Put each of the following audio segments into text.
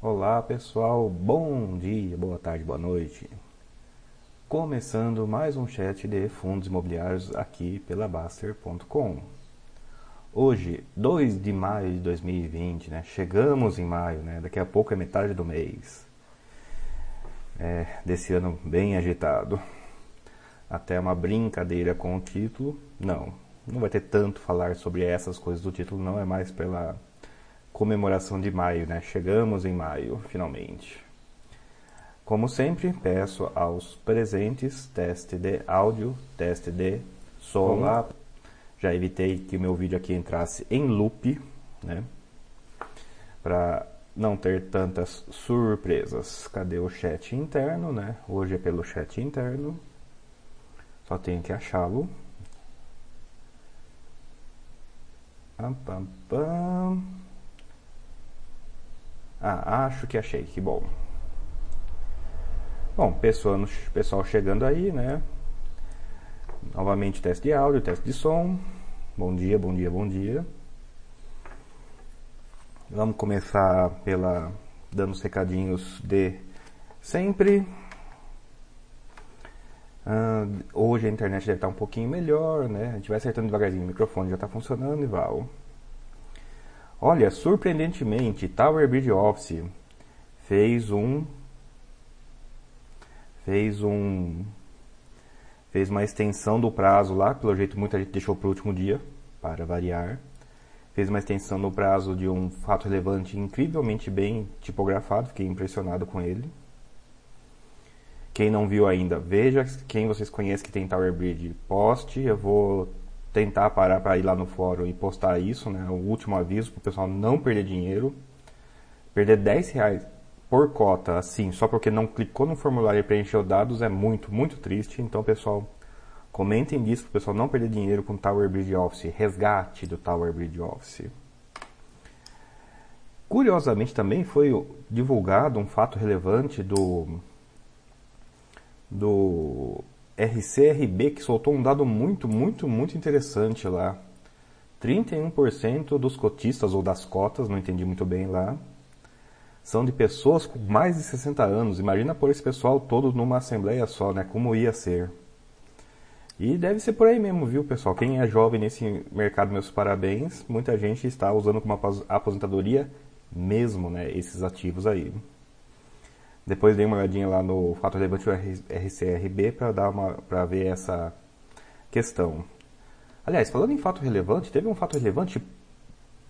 Olá pessoal, bom dia, boa tarde, boa noite. Começando mais um chat de fundos imobiliários aqui pela Baster.com. Hoje, 2 de maio de 2020, né? Chegamos em maio, né? Daqui a pouco é metade do mês. É, desse ano bem agitado. Até uma brincadeira com o título. Não, não vai ter tanto falar sobre essas coisas do título, não é mais pela comemoração de maio, né? Chegamos em maio, finalmente. Como sempre, peço aos presentes teste de áudio, teste de som. Olá. Já evitei que o meu vídeo aqui entrasse em loop, né? Para não ter tantas surpresas. Cadê o chat interno, né? Hoje é pelo chat interno. Só tenho que achá-lo. Pam, pam, pam. Ah, acho que achei, que bom. Bom, pessoal, pessoal chegando aí, né? Novamente teste de áudio, teste de som. Bom dia, bom dia, bom dia. Vamos começar pela dando os recadinhos de sempre. Uh, hoje a internet deve estar um pouquinho melhor, né? A gente vai acertando devagarzinho, o microfone já está funcionando e. Olha, surpreendentemente, Tower Bridge Office fez um fez um fez uma extensão do prazo lá, pelo jeito muita gente deixou para o último dia, para variar. Fez uma extensão do prazo de um fato relevante incrivelmente bem tipografado, fiquei impressionado com ele. Quem não viu ainda, veja quem vocês conhecem que tem Tower Bridge, poste, eu vou tentar parar para ir lá no fórum e postar isso, né? O último aviso para o pessoal não perder dinheiro. Perder 10 reais por cota, assim, só porque não clicou no formulário e preencheu dados é muito, muito triste. Então, pessoal, comentem disso para o pessoal não perder dinheiro com Tower Bridge Office. Resgate do Tower Bridge Office. Curiosamente também foi divulgado um fato relevante do do RCRB que soltou um dado muito, muito, muito interessante lá. 31% dos cotistas ou das cotas, não entendi muito bem lá, são de pessoas com mais de 60 anos. Imagina por esse pessoal todo numa assembleia só, né? Como ia ser. E deve ser por aí mesmo, viu, pessoal? Quem é jovem nesse mercado, meus parabéns. Muita gente está usando como aposentadoria mesmo, né? Esses ativos aí. Depois dei uma olhadinha lá no fato relevante RCRB para dar uma para ver essa questão. Aliás, falando em fato relevante, teve um fato relevante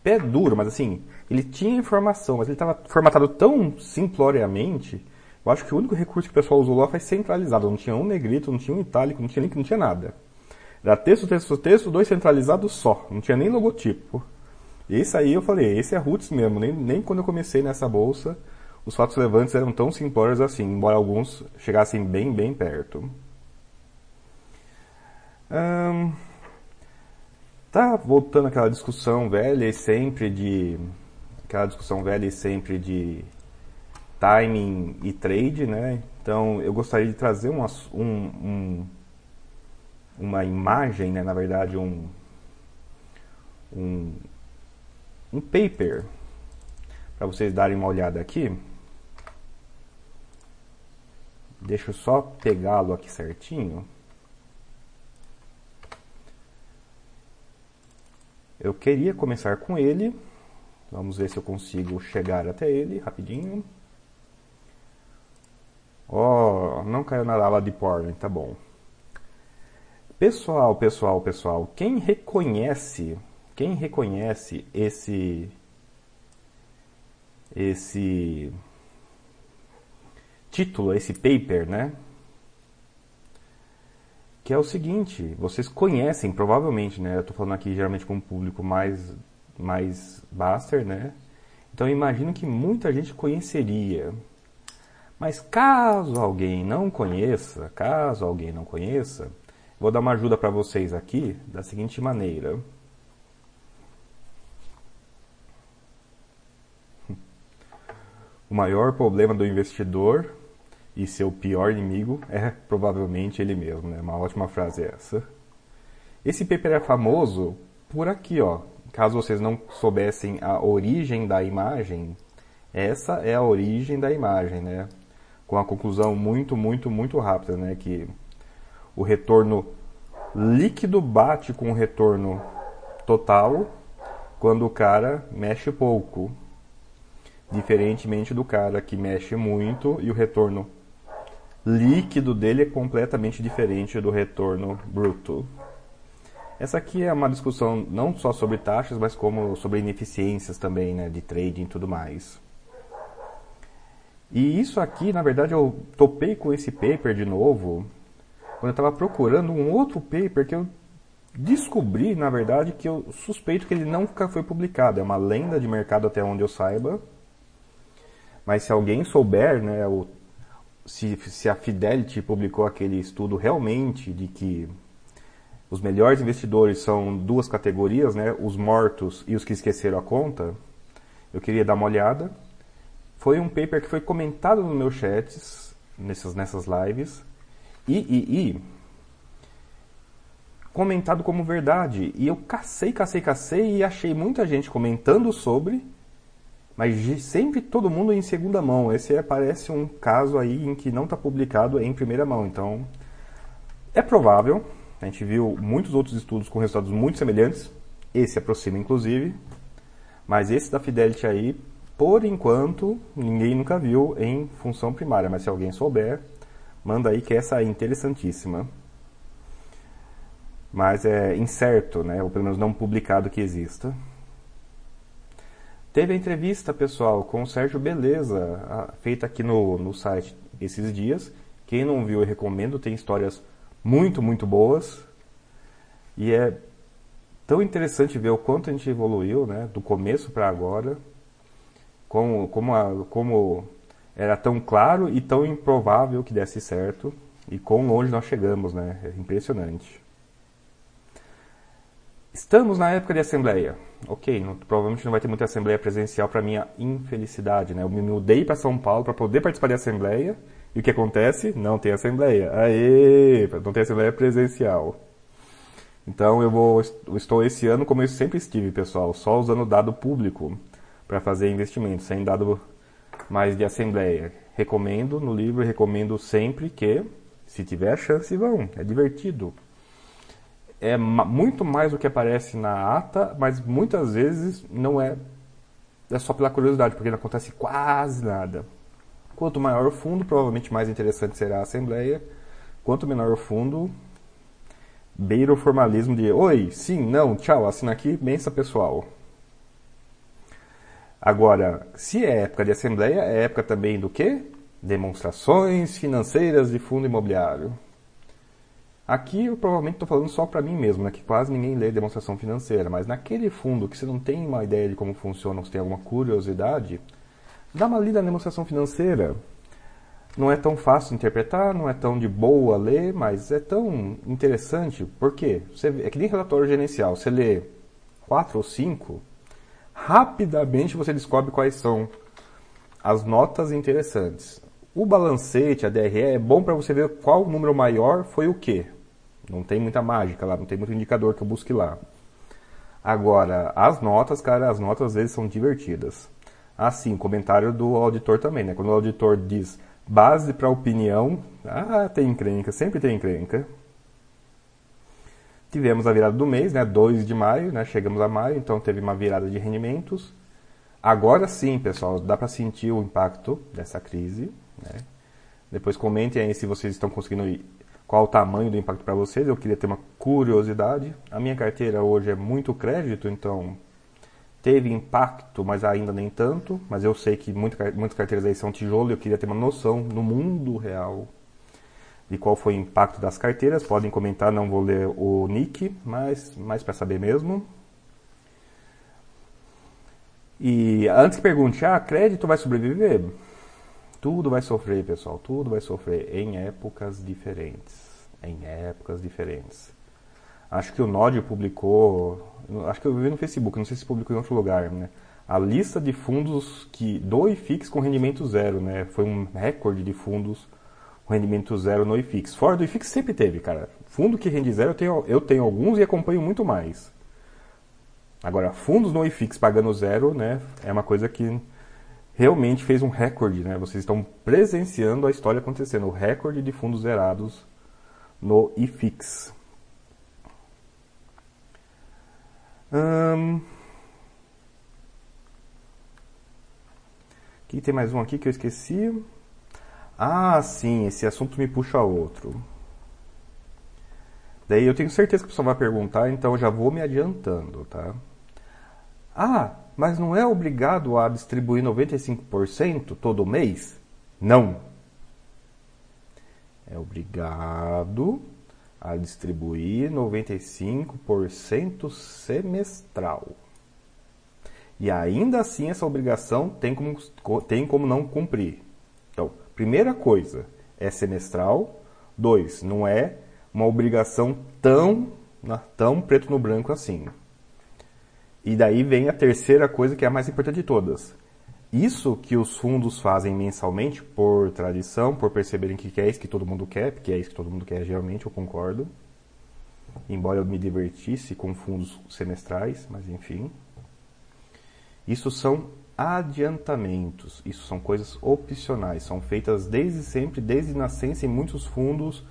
pé duro, mas assim, ele tinha informação, mas ele estava formatado tão simploriamente. Eu acho que o único recurso que o pessoal usou lá foi centralizado. Não tinha um negrito, não tinha um itálico, não tinha link, não tinha nada. Era texto, texto, texto, dois centralizados só. Não tinha nem logotipo. Esse aí eu falei, esse é roots mesmo. Nem, nem quando eu comecei nessa bolsa os fatos relevantes eram tão simplórios assim, embora alguns chegassem bem, bem perto. Hum, tá voltando aquela discussão velha e sempre de. aquela discussão velha e sempre de timing e trade, né? Então eu gostaria de trazer um, um, uma imagem, né? na verdade, um, um, um paper para vocês darem uma olhada aqui. Deixa eu só pegá-lo aqui certinho. Eu queria começar com ele. Vamos ver se eu consigo chegar até ele rapidinho. Ó, oh, não caiu na lava de porn, tá bom. Pessoal, pessoal, pessoal, quem reconhece, quem reconhece esse esse título, esse paper, né? Que é o seguinte, vocês conhecem provavelmente, né? Eu estou falando aqui geralmente com um público mais mais baster, né? Então imagino que muita gente conheceria. Mas caso alguém não conheça, caso alguém não conheça, vou dar uma ajuda para vocês aqui da seguinte maneira. O maior problema do investidor e seu pior inimigo é provavelmente ele mesmo, né? Uma ótima frase essa. Esse paper é famoso por aqui, ó. Caso vocês não soubessem a origem da imagem, Essa é a origem da imagem, né? Com a conclusão muito, muito, muito rápida, né? Que o retorno líquido bate com o retorno total quando o cara mexe pouco. Diferentemente do cara que mexe muito e o retorno líquido dele é completamente diferente do retorno bruto. Essa aqui é uma discussão não só sobre taxas, mas como sobre ineficiências também, né, de trading e tudo mais. E isso aqui, na verdade, eu topei com esse paper de novo, quando eu estava procurando um outro paper que eu descobri, na verdade, que eu suspeito que ele nunca foi publicado. É uma lenda de mercado até onde eu saiba. Mas se alguém souber, né, o, se, se a Fidelity publicou aquele estudo realmente de que os melhores investidores são duas categorias, né, os mortos e os que esqueceram a conta, eu queria dar uma olhada. Foi um paper que foi comentado nos meus chats, nessas, nessas lives, e, e, e comentado como verdade. E eu cacei, cacei, cacei e achei muita gente comentando sobre, mas sempre todo mundo em segunda mão. Esse parece um caso aí em que não está publicado em primeira mão. Então, é provável. A gente viu muitos outros estudos com resultados muito semelhantes. Esse aproxima, inclusive. Mas esse da Fidelity aí, por enquanto, ninguém nunca viu em função primária. Mas se alguém souber, manda aí que essa é interessantíssima. Mas é incerto, né? ou pelo menos não publicado que exista. Teve a entrevista, pessoal, com o Sérgio Beleza, feita aqui no, no site esses dias. Quem não viu, eu recomendo, tem histórias muito, muito boas. E é tão interessante ver o quanto a gente evoluiu, né, do começo para agora. Como, como, a, como era tão claro e tão improvável que desse certo. E quão longe nós chegamos, né? É impressionante. Estamos na época de assembleia. Ok, não, provavelmente não vai ter muita assembleia presencial para minha infelicidade, né? Eu me mudei para São Paulo para poder participar de assembleia e o que acontece? Não tem assembleia. Aê, não tem assembleia presencial. Então eu vou eu estou esse ano como eu sempre estive, pessoal, só usando dado público para fazer investimentos, sem dado mais de assembleia. Recomendo no livro, recomendo sempre que se tiver chance vão, é divertido é muito mais do que aparece na ata, mas muitas vezes não é, é só pela curiosidade, porque não acontece quase nada. Quanto maior o fundo, provavelmente mais interessante será a assembleia. Quanto menor o fundo, beira o formalismo de oi, sim, não, tchau, assina aqui, benção pessoal. Agora, se é época de assembleia, é época também do quê? Demonstrações financeiras de fundo imobiliário. Aqui eu provavelmente estou falando só para mim mesmo, né, que quase ninguém lê demonstração financeira, mas naquele fundo que você não tem uma ideia de como funciona, ou você tem alguma curiosidade, dá uma lida na demonstração financeira. Não é tão fácil interpretar, não é tão de boa ler, mas é tão interessante. Por quê? Você, é que nem relatório gerencial. Você lê quatro ou cinco, rapidamente você descobre quais são as notas interessantes. O balancete, a DRE, é bom para você ver qual número maior foi o quê. Não tem muita mágica lá, não tem muito indicador que eu busque lá. Agora, as notas, cara, as notas às vezes são divertidas. Assim, comentário do auditor também, né? Quando o auditor diz base para opinião, ah, tem encrenca, sempre tem encrenca. Tivemos a virada do mês, né? 2 de maio, né? Chegamos a maio, então teve uma virada de rendimentos. Agora sim, pessoal, dá para sentir o impacto dessa crise, né? Depois comentem aí se vocês estão conseguindo qual o tamanho do impacto para vocês. Eu queria ter uma curiosidade. A minha carteira hoje é muito crédito, então teve impacto, mas ainda nem tanto. Mas eu sei que muitas carteiras aí são tijolo e eu queria ter uma noção no mundo real de qual foi o impacto das carteiras. Podem comentar, não vou ler o nick, mas mais para saber mesmo. E antes que pergunte, ah, crédito vai sobreviver? Tudo vai sofrer, pessoal, tudo vai sofrer em épocas diferentes. Em épocas diferentes. Acho que o Nod publicou, acho que eu vi no Facebook, não sei se publicou em outro lugar, né? A lista de fundos que do IFIX com rendimento zero, né? Foi um recorde de fundos com rendimento zero no IFIX. Fora do IFIX sempre teve, cara. Fundo que rende zero eu tenho, eu tenho alguns e acompanho muito mais. Agora, fundos no IFIX pagando zero, né? É uma coisa que realmente fez um recorde, né? Vocês estão presenciando a história acontecendo, o recorde de fundos zerados no IFIX. Hum... Aqui tem mais um aqui que eu esqueci. Ah, sim, esse assunto me puxa a outro. Daí eu tenho certeza que o pessoal vai perguntar, então eu já vou me adiantando, tá? Ah, mas não é obrigado a distribuir 95% todo mês? Não. É obrigado a distribuir 95% semestral. E ainda assim essa obrigação tem como, tem como não cumprir. Então, primeira coisa é semestral. Dois, não é uma obrigação tão, tão preto no branco assim. E daí vem a terceira coisa que é a mais importante de todas. Isso que os fundos fazem mensalmente, por tradição, por perceberem que é isso que todo mundo quer, porque é isso que todo mundo quer geralmente, eu concordo. Embora eu me divertisse com fundos semestrais, mas enfim. Isso são adiantamentos, isso são coisas opcionais, são feitas desde sempre, desde nascença em muitos fundos,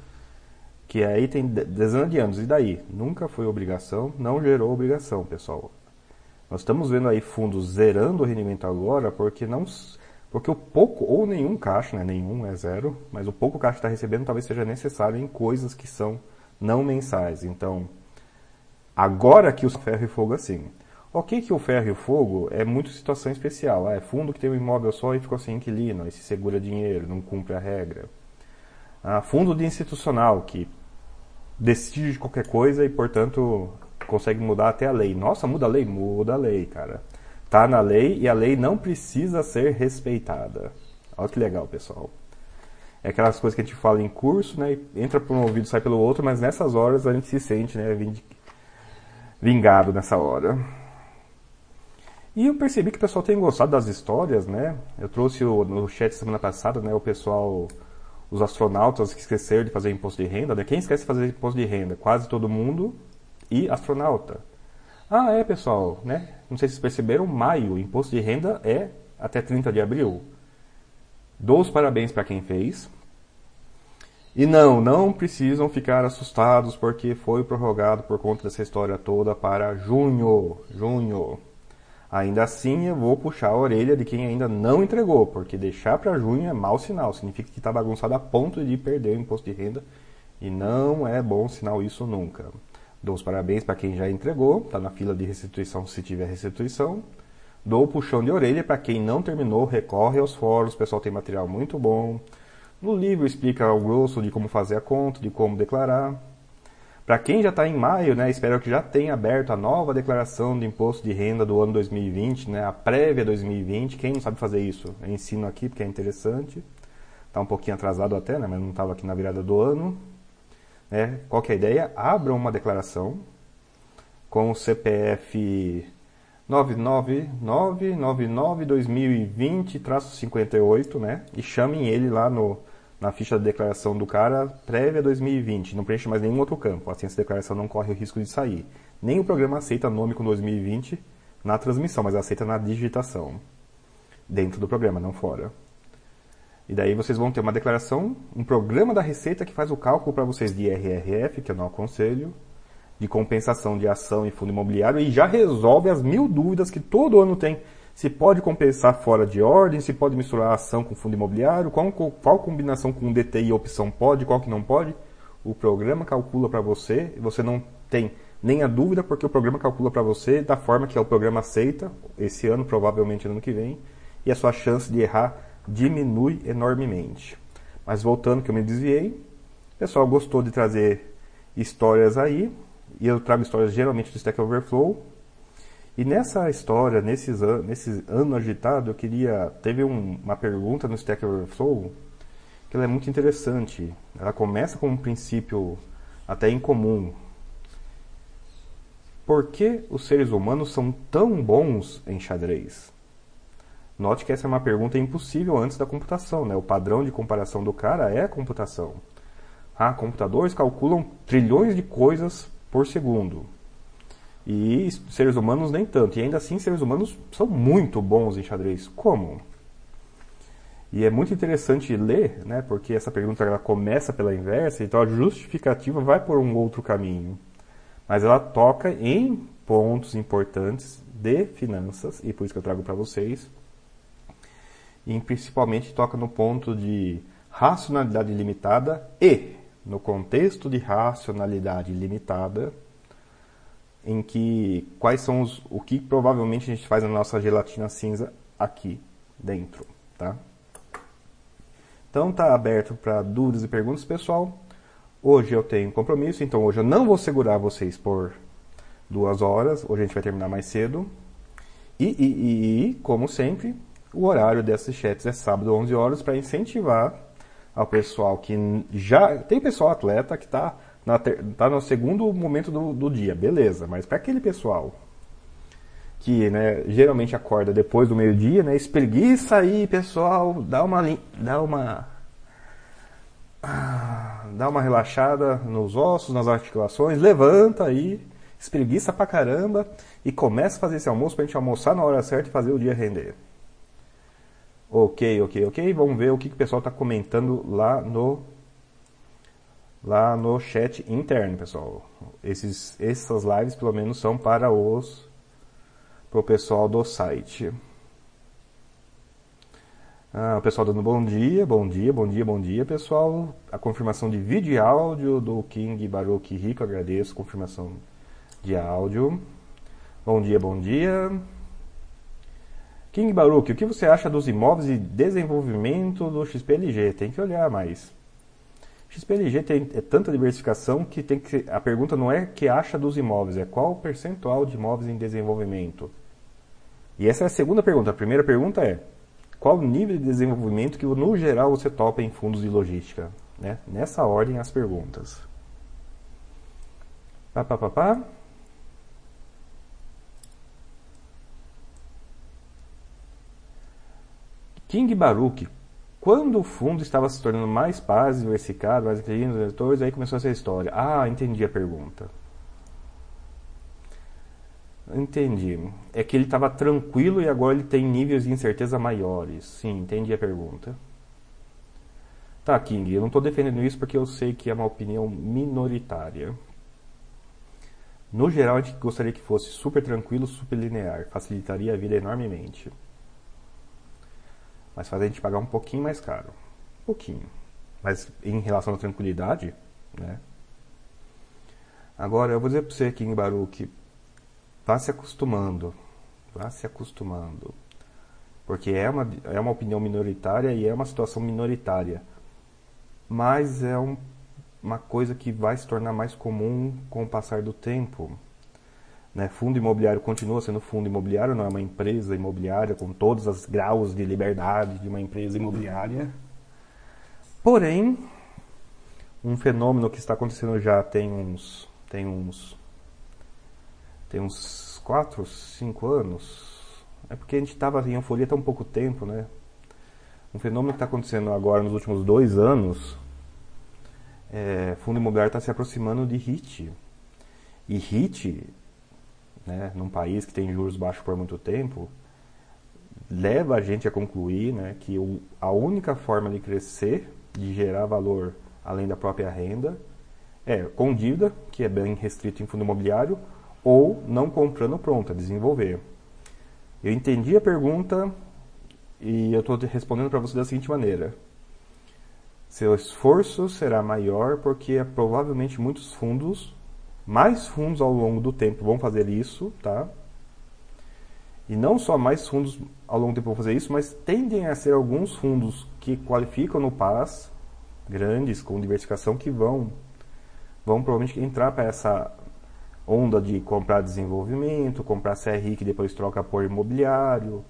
que aí tem dezenas de anos. E daí? Nunca foi obrigação, não gerou obrigação, pessoal. Nós estamos vendo aí fundos zerando o rendimento agora porque não porque o pouco ou nenhum caixa, né, nenhum é zero, mas o pouco caixa está recebendo talvez seja necessário em coisas que são não mensais. Então, agora que os ferro e fogo assim. Ok que o ferro e o fogo é muito situação especial. Ah, é fundo que tem um imóvel só e ficou sem inquilino, aí se segura dinheiro, não cumpre a regra. Ah, fundo de institucional, que decide de qualquer coisa e, portanto, consegue mudar até a lei. Nossa, muda a lei? Muda a lei, cara. Tá na lei e a lei não precisa ser respeitada. Olha que legal, pessoal. É aquelas coisas que a gente fala em curso, né? Entra por um ouvido, sai pelo outro, mas nessas horas a gente se sente, né? Vingado nessa hora. E eu percebi que o pessoal tem gostado das histórias, né? Eu trouxe o, no chat semana passada, né? O pessoal, os astronautas que esqueceram de fazer imposto de renda, né? Quem esquece de fazer imposto de renda? Quase todo mundo e astronauta. Ah, é, pessoal, né? Não sei se vocês perceberam, maio, imposto de renda é até 30 de abril. Dou os parabéns para quem fez. E não, não precisam ficar assustados porque foi prorrogado por conta dessa história toda para junho. Junho. Ainda assim, eu vou puxar a orelha de quem ainda não entregou, porque deixar para junho é mau sinal, significa que está bagunçado a ponto de perder o imposto de renda e não é bom sinal isso nunca. Dou os parabéns para quem já entregou, está na fila de restituição se tiver restituição. Dou o puxão de orelha para quem não terminou, recorre aos fóruns, o pessoal tem material muito bom. No livro explica o grosso de como fazer a conta, de como declarar. Para quem já está em maio, né, espero que já tenha aberto a nova declaração de imposto de renda do ano 2020, né, a prévia 2020. Quem não sabe fazer isso, eu ensino aqui porque é interessante. Está um pouquinho atrasado até, né, mas não estava aqui na virada do ano. Né. Qual é a ideia? Abram uma declaração com o CPF 99999-2020-58, né, e chamem ele lá no na ficha de declaração do cara prévia 2020. Não preenche mais nenhum outro campo. Assim, essa declaração não corre o risco de sair. Nem o programa aceita nome com 2020 na transmissão, mas aceita na digitação. Dentro do programa, não fora. E daí vocês vão ter uma declaração, um programa da Receita que faz o cálculo para vocês de IRRF, que eu não aconselho, de compensação de ação e fundo imobiliário, e já resolve as mil dúvidas que todo ano tem se pode compensar fora de ordem, se pode misturar ação com fundo imobiliário, qual, qual combinação com DTI e opção pode, qual que não pode. O programa calcula para você, você não tem nem a dúvida, porque o programa calcula para você da forma que o programa aceita, esse ano, provavelmente no ano que vem, e a sua chance de errar diminui enormemente. Mas voltando que eu me desviei, o pessoal gostou de trazer histórias aí, e eu trago histórias geralmente do Stack Overflow, e nessa história, nesses an nesse ano agitado, eu queria. Teve um, uma pergunta no Stack Overflow que é muito interessante. Ela começa com um princípio até incomum. Por que os seres humanos são tão bons em xadrez? Note que essa é uma pergunta impossível antes da computação, né? O padrão de comparação do cara é a computação. Ah, computadores calculam trilhões de coisas por segundo. E seres humanos nem tanto. E ainda assim, seres humanos são muito bons em xadrez. Como? E é muito interessante ler, né, porque essa pergunta ela começa pela inversa, então a justificativa vai por um outro caminho. Mas ela toca em pontos importantes de finanças, e por isso que eu trago para vocês. E principalmente toca no ponto de racionalidade limitada e, no contexto de racionalidade limitada, em que quais são os, o que provavelmente a gente faz na nossa gelatina cinza aqui dentro, tá? Então tá aberto para dúvidas e perguntas, pessoal. Hoje eu tenho compromisso, então hoje eu não vou segurar vocês por duas horas. Hoje a gente vai terminar mais cedo. E, e, e como sempre, o horário desses chats é sábado, 11 horas, para incentivar ao pessoal que já. Tem pessoal atleta que está tá no segundo momento do, do dia, beleza, mas para aquele pessoal que né, geralmente acorda depois do meio-dia, né, espreguiça aí, pessoal, dá uma dá uma ah, dá uma relaxada nos ossos, nas articulações, levanta aí, espreguiça pra caramba e começa a fazer esse almoço pra gente almoçar na hora certa e fazer o dia render. Ok, ok, ok. Vamos ver o que, que o pessoal está comentando lá no lá no chat interno, pessoal. Esses, essas lives pelo menos são para os para o pessoal do site. Ah, o pessoal dando bom dia, bom dia, bom dia, bom dia, pessoal. A confirmação de vídeo e áudio do King Baruch Rico, agradeço. Confirmação de áudio. Bom dia, bom dia. King Baruch, o que você acha dos imóveis e desenvolvimento do XPLG? Tem que olhar mais. XPLG tem é tanta diversificação que tem que a pergunta não é que acha dos imóveis, é qual o percentual de imóveis em desenvolvimento. E essa é a segunda pergunta. A primeira pergunta é qual o nível de desenvolvimento que no geral você topa em fundos de logística, né? Nessa ordem as perguntas. Pá, pá, pá, pá. King Baruch, quando o fundo estava se tornando mais paz, diversificado, mais nos leitores, aí começou essa história. Ah, entendi a pergunta. Entendi. É que ele estava tranquilo e agora ele tem níveis de incerteza maiores. Sim, entendi a pergunta. Tá, King, eu não estou defendendo isso porque eu sei que é uma opinião minoritária. No geral, a gente gostaria que fosse super tranquilo, super linear. Facilitaria a vida enormemente mas faz a gente pagar um pouquinho mais caro. Um pouquinho. Mas em relação à tranquilidade, né? Agora, eu vou dizer para você aqui em Baruch, vá se acostumando, vá se acostumando. Porque é uma, é uma opinião minoritária e é uma situação minoritária. Mas é um, uma coisa que vai se tornar mais comum com o passar do tempo. Né? Fundo imobiliário continua sendo fundo imobiliário, não é uma empresa imobiliária com todos os graus de liberdade de uma empresa imobiliária. Porém, um fenômeno que está acontecendo já tem uns tem uns tem uns 4, 5 anos. É porque a gente estava em euforia tão pouco tempo, né? Um fenômeno que está acontecendo agora nos últimos dois anos, é, fundo imobiliário está se aproximando de HIT. E HIT né, num país que tem juros baixos por muito tempo, leva a gente a concluir né, que o, a única forma de crescer, de gerar valor além da própria renda, é com dívida, que é bem restrito em fundo imobiliário, ou não comprando pronto, desenvolver. Eu entendi a pergunta e eu estou respondendo para você da seguinte maneira. Seu esforço será maior porque é, provavelmente muitos fundos mais fundos ao longo do tempo vão fazer isso, tá? E não só mais fundos ao longo do tempo vão fazer isso, mas tendem a ser alguns fundos que qualificam no PAS, grandes, com diversificação, que vão, vão provavelmente entrar para essa onda de comprar desenvolvimento, comprar CRI que depois troca por imobiliário,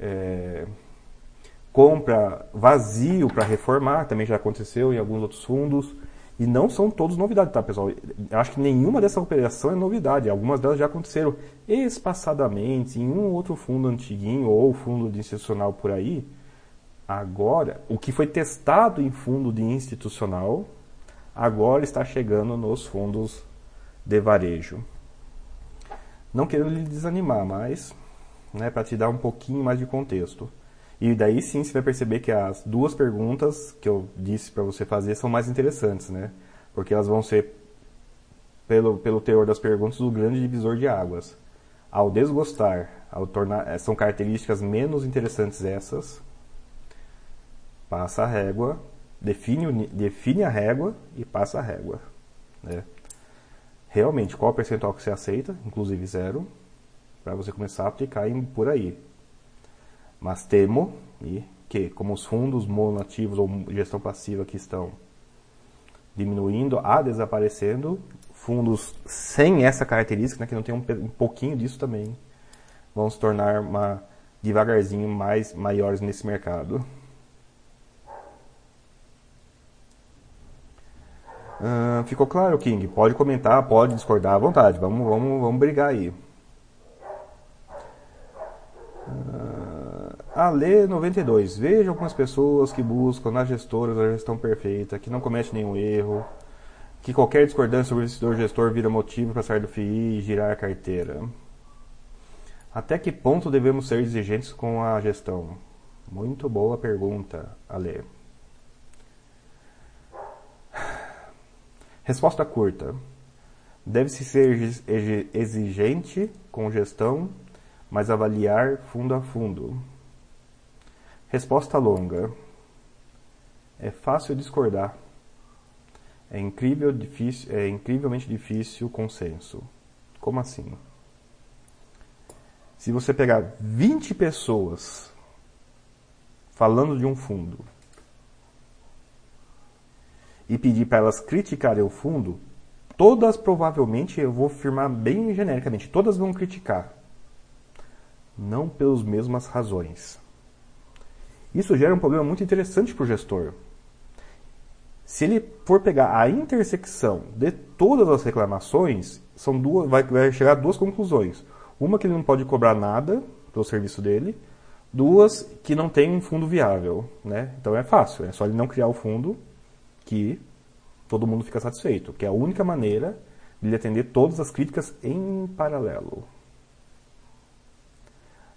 é, compra vazio para reformar, também já aconteceu em alguns outros fundos. E não são todos novidades, tá, pessoal? Eu acho que nenhuma dessa operação é novidade. Algumas delas já aconteceram espaçadamente em um outro fundo antiguinho ou fundo de institucional por aí. Agora, o que foi testado em fundo de institucional, agora está chegando nos fundos de varejo. Não querendo lhe desanimar, mas né, para te dar um pouquinho mais de contexto. E daí sim você vai perceber que as duas perguntas que eu disse para você fazer são mais interessantes, né? Porque elas vão ser, pelo, pelo teor das perguntas, o grande divisor de águas. Ao desgostar, ao tornar, eh, são características menos interessantes essas, passa a régua, define, define a régua e passa a régua. Né? Realmente, qual o percentual que você aceita, inclusive zero, para você começar a aplicar por aí. Mas temo que, como os fundos mononativos ou gestão passiva que estão diminuindo a desaparecendo, fundos sem essa característica, né, que não tem um, um, pouquinho disso também, vão se tornar uma, devagarzinho mais maiores nesse mercado. Uh, ficou claro, King? Pode comentar, pode discordar à vontade. Vamos, vamos, vamos brigar aí. Ale 92. Veja algumas pessoas que buscam nas gestoras a gestão perfeita, que não comete nenhum erro, que qualquer discordância sobre o investidor gestor vira motivo para sair do FII e girar a carteira. Até que ponto devemos ser exigentes com a gestão? Muito boa pergunta, Ale. Resposta curta. Deve-se ser exigente com gestão, mas avaliar fundo a fundo. Resposta longa. É fácil discordar. É, incrível, difícil, é incrivelmente difícil o consenso. Como assim? Se você pegar 20 pessoas falando de um fundo e pedir para elas criticarem o fundo, todas provavelmente, eu vou afirmar bem genericamente, todas vão criticar. Não pelas mesmas razões. Isso gera um problema muito interessante para o gestor. Se ele for pegar a intersecção de todas as reclamações, são duas, vai, vai chegar a duas conclusões. Uma que ele não pode cobrar nada pelo serviço dele, duas que não tem um fundo viável, né? Então é fácil, é só ele não criar o fundo que todo mundo fica satisfeito, que é a única maneira de ele atender todas as críticas em paralelo.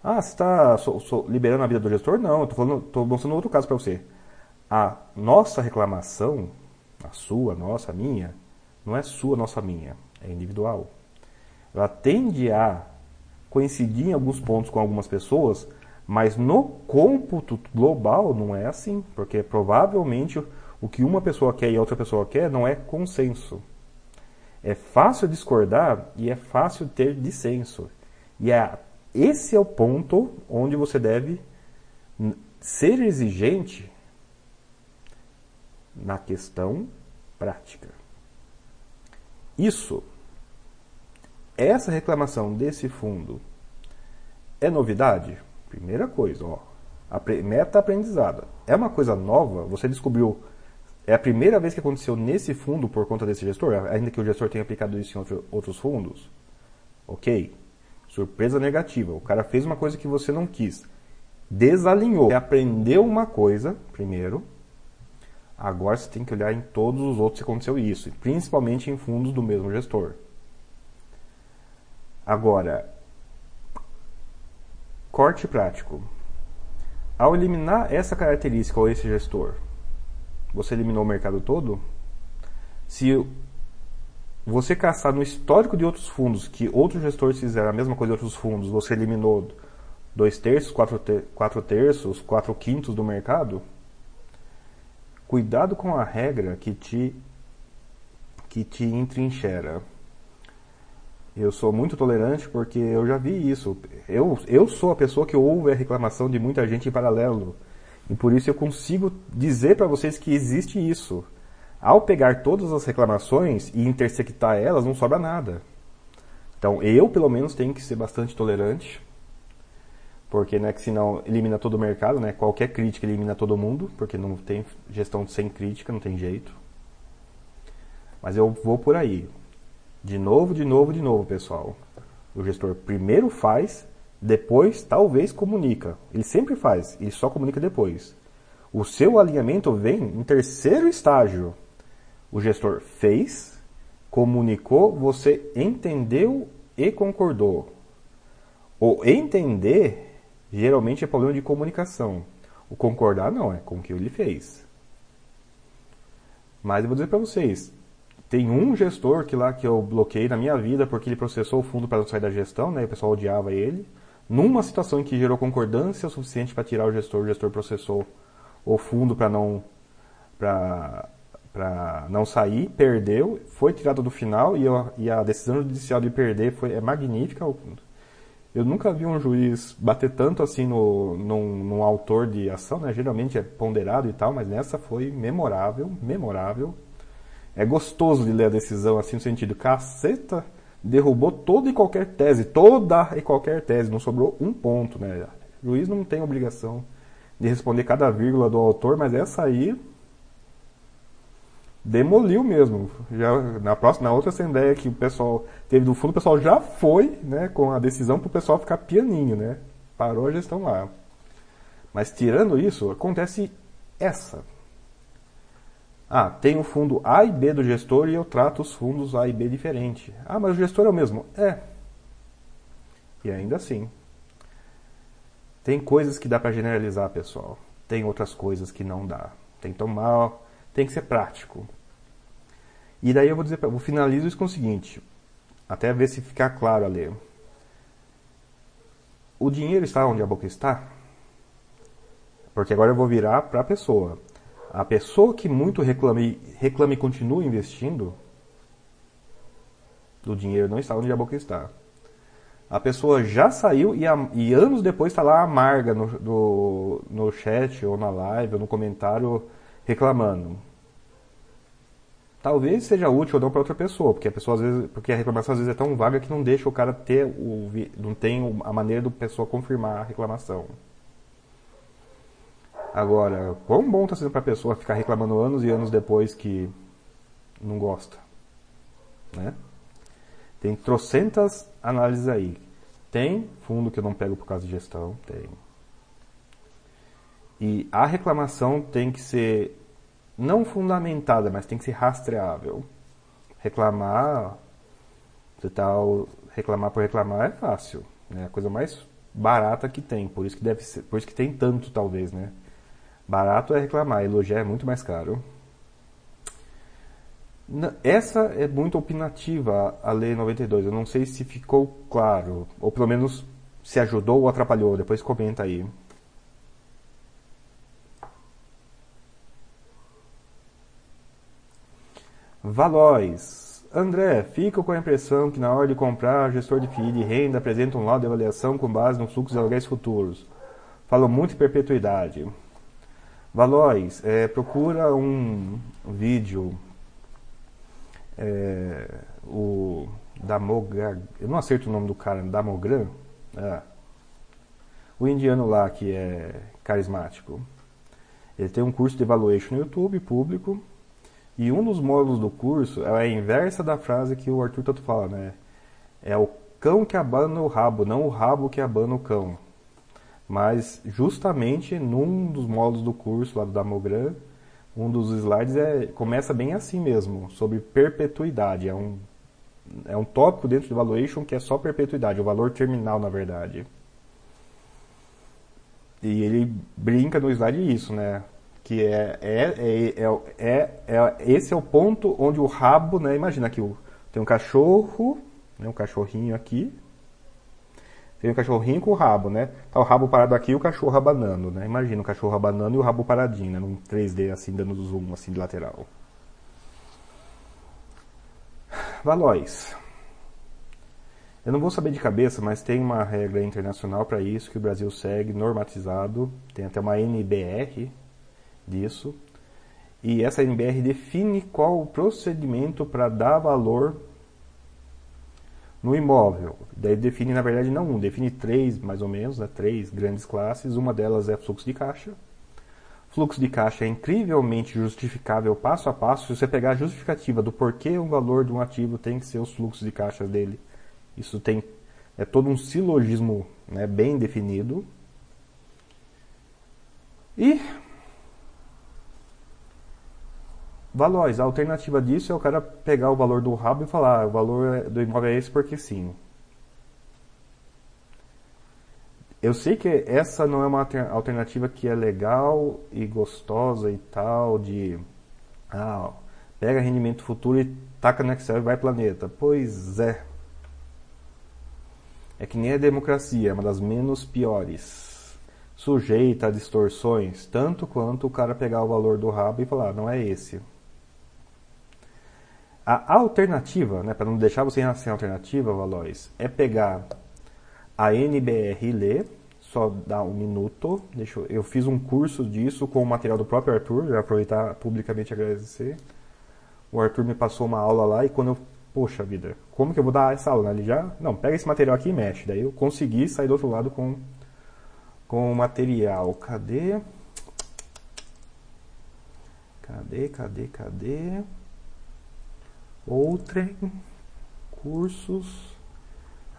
Ah, você está liberando a vida do gestor? Não, eu estou mostrando outro caso para você. A nossa reclamação, a sua, a nossa, a minha, não é sua, nossa, minha, é individual. Ela tende a coincidir em alguns pontos com algumas pessoas, mas no cômputo global não é assim, porque provavelmente o que uma pessoa quer e outra pessoa quer não é consenso. É fácil discordar e é fácil ter dissenso. E é, esse é o ponto onde você deve ser exigente na questão prática. Isso, essa reclamação desse fundo é novidade? Primeira coisa, ó, meta aprendizada. É uma coisa nova? Você descobriu é a primeira vez que aconteceu nesse fundo por conta desse gestor, ainda que o gestor tenha aplicado isso em outro, outros fundos. Ok. Surpresa negativa. O cara fez uma coisa que você não quis. Desalinhou. Você aprendeu uma coisa, primeiro. Agora você tem que olhar em todos os outros que aconteceu isso. Principalmente em fundos do mesmo gestor. Agora, corte prático. Ao eliminar essa característica ou esse gestor, você eliminou o mercado todo? Se você caçar no histórico de outros fundos, que outros gestores fizeram a mesma coisa de outros fundos, você eliminou dois terços, quatro, ter quatro terços, quatro quintos do mercado, cuidado com a regra que te, que te entrincheira. Eu sou muito tolerante porque eu já vi isso. Eu, eu sou a pessoa que ouve a reclamação de muita gente em paralelo. E por isso eu consigo dizer para vocês que existe isso. Ao pegar todas as reclamações e intersectar elas, não sobra nada. Então eu, pelo menos, tenho que ser bastante tolerante, porque né, que senão elimina todo o mercado, né? Qualquer crítica elimina todo mundo, porque não tem gestão sem crítica, não tem jeito. Mas eu vou por aí. De novo, de novo, de novo, pessoal. O gestor primeiro faz depois, talvez, comunica. Ele sempre faz, ele só comunica depois. O seu alinhamento vem em terceiro estágio. O gestor fez, comunicou, você entendeu e concordou. O entender Geralmente é problema de comunicação. O concordar não, é com o que ele fez. Mas eu vou dizer para vocês, tem um gestor que lá que eu bloqueei na minha vida porque ele processou o fundo para sair da gestão, né? E o pessoal odiava ele. Numa situação em que gerou concordância o suficiente para tirar o gestor, o gestor processou o fundo para não para não sair, perdeu, foi tirado do final e, eu, e a decisão judicial de perder foi é magnífica. Eu nunca vi um juiz bater tanto assim no, num, num autor de ação, né? Geralmente é ponderado e tal, mas nessa foi memorável, memorável. É gostoso de ler a decisão assim no sentido, caceta, derrubou toda e qualquer tese, toda e qualquer tese, não sobrou um ponto, né? O juiz não tem obrigação de responder cada vírgula do autor, mas essa aí demoliu mesmo. Já na próxima, na outra assembleia que o pessoal teve do fundo, o pessoal já foi, né, com a decisão para o pessoal ficar pianinho, né? Parou a gestão lá. Mas tirando isso, acontece essa. Ah, tem o fundo A e B do gestor e eu trato os fundos A e B diferente. Ah, mas o gestor é o mesmo. É. E ainda assim. Tem coisas que dá para generalizar, pessoal. Tem outras coisas que não dá. Tem que tomar, tem que ser prático. E daí eu vou dizer, eu finalizo isso com o seguinte, até ver se ficar claro a ler. O dinheiro está onde a boca está? Porque agora eu vou virar para a pessoa. A pessoa que muito reclame, reclame e continua investindo, o dinheiro não está onde a boca está. A pessoa já saiu e, e anos depois está lá amarga no, no, no chat ou na live ou no comentário reclamando talvez seja útil ou não para outra pessoa, porque a pessoa às vezes, porque a reclamação às vezes é tão vaga que não deixa o cara ter o não tem a maneira do pessoa confirmar a reclamação. Agora, quão bom está sendo para a pessoa ficar reclamando anos e anos depois que não gosta, né? Tem trocentas análises aí. Tem fundo que eu não pego por causa de gestão, tem. E a reclamação tem que ser não fundamentada, mas tem que ser rastreável. Reclamar, você tá, reclamar por reclamar é fácil, né? A coisa mais barata que tem, por isso que deve ser, por isso que tem tanto talvez, né? Barato é reclamar, elogiar é muito mais caro. Essa é muito opinativa, a Lei 92. Eu não sei se ficou claro, ou pelo menos se ajudou ou atrapalhou. Depois comenta aí. Valois. André, fico com a impressão que na hora de comprar, o gestor de FII de renda apresenta um laudo de avaliação com base no fluxo de aluguéis futuros. Falam muito em perpetuidade. Valois, é, procura um vídeo é, o Damogra, eu não acerto o nome do cara, Damogran, é, o indiano lá que é carismático. Ele tem um curso de evaluation no YouTube, público, e um dos módulos do curso é a inversa da frase que o Arthur tanto fala, né? É o cão que abana o rabo, não o rabo que abana o cão. Mas justamente num dos módulos do curso lá do Damogran, um dos slides é, começa bem assim mesmo, sobre perpetuidade. É um, é um tópico dentro do Evaluation que é só perpetuidade, o valor terminal na verdade. E ele brinca no slide isso, né? Que é, é, é, é, é, esse é o ponto onde o rabo, né? Imagina que tem um cachorro, né, um cachorrinho aqui, tem um cachorrinho com o rabo, né? Tá o rabo parado aqui e o cachorro abanando, né? Imagina o cachorro abanando e o rabo paradinho, né? Num 3D assim, dando zoom assim de lateral. Valóis. Eu não vou saber de cabeça, mas tem uma regra internacional para isso que o Brasil segue, normatizado. Tem até uma NBR, disso. E essa NBR define qual o procedimento para dar valor no imóvel. Daí define, na verdade, não um, define três, mais ou menos, né, três grandes classes. Uma delas é fluxo de caixa. Fluxo de caixa é incrivelmente justificável passo a passo. Se você pegar a justificativa do porquê o valor de um ativo tem que ser os fluxos de caixa dele, isso tem é todo um silogismo né, bem definido. E valores. A alternativa disso é o cara pegar o valor do rabo e falar, ah, o valor do imóvel é esse porque sim. eu sei que essa não é uma alternativa que é legal e gostosa e tal, de ah, pega rendimento futuro e taca no Excel e vai planeta. Pois é. É que nem a democracia, é uma das menos piores. Sujeita a distorções, tanto quanto o cara pegar o valor do rabo e falar, não é esse. A alternativa, né, para não deixar você sem alternativa, Valois, é pegar a NBR e ler, só dá um minuto. Deixa eu, eu fiz um curso disso com o material do próprio Arthur, já aproveitar publicamente agradecer. O Arthur me passou uma aula lá e quando eu, poxa vida, como que eu vou dar essa aula? Ele já, não, pega esse material aqui e mexe. Daí eu consegui sair do outro lado com, com o material. Cadê? Cadê, cadê, cadê? Outrem, cursos.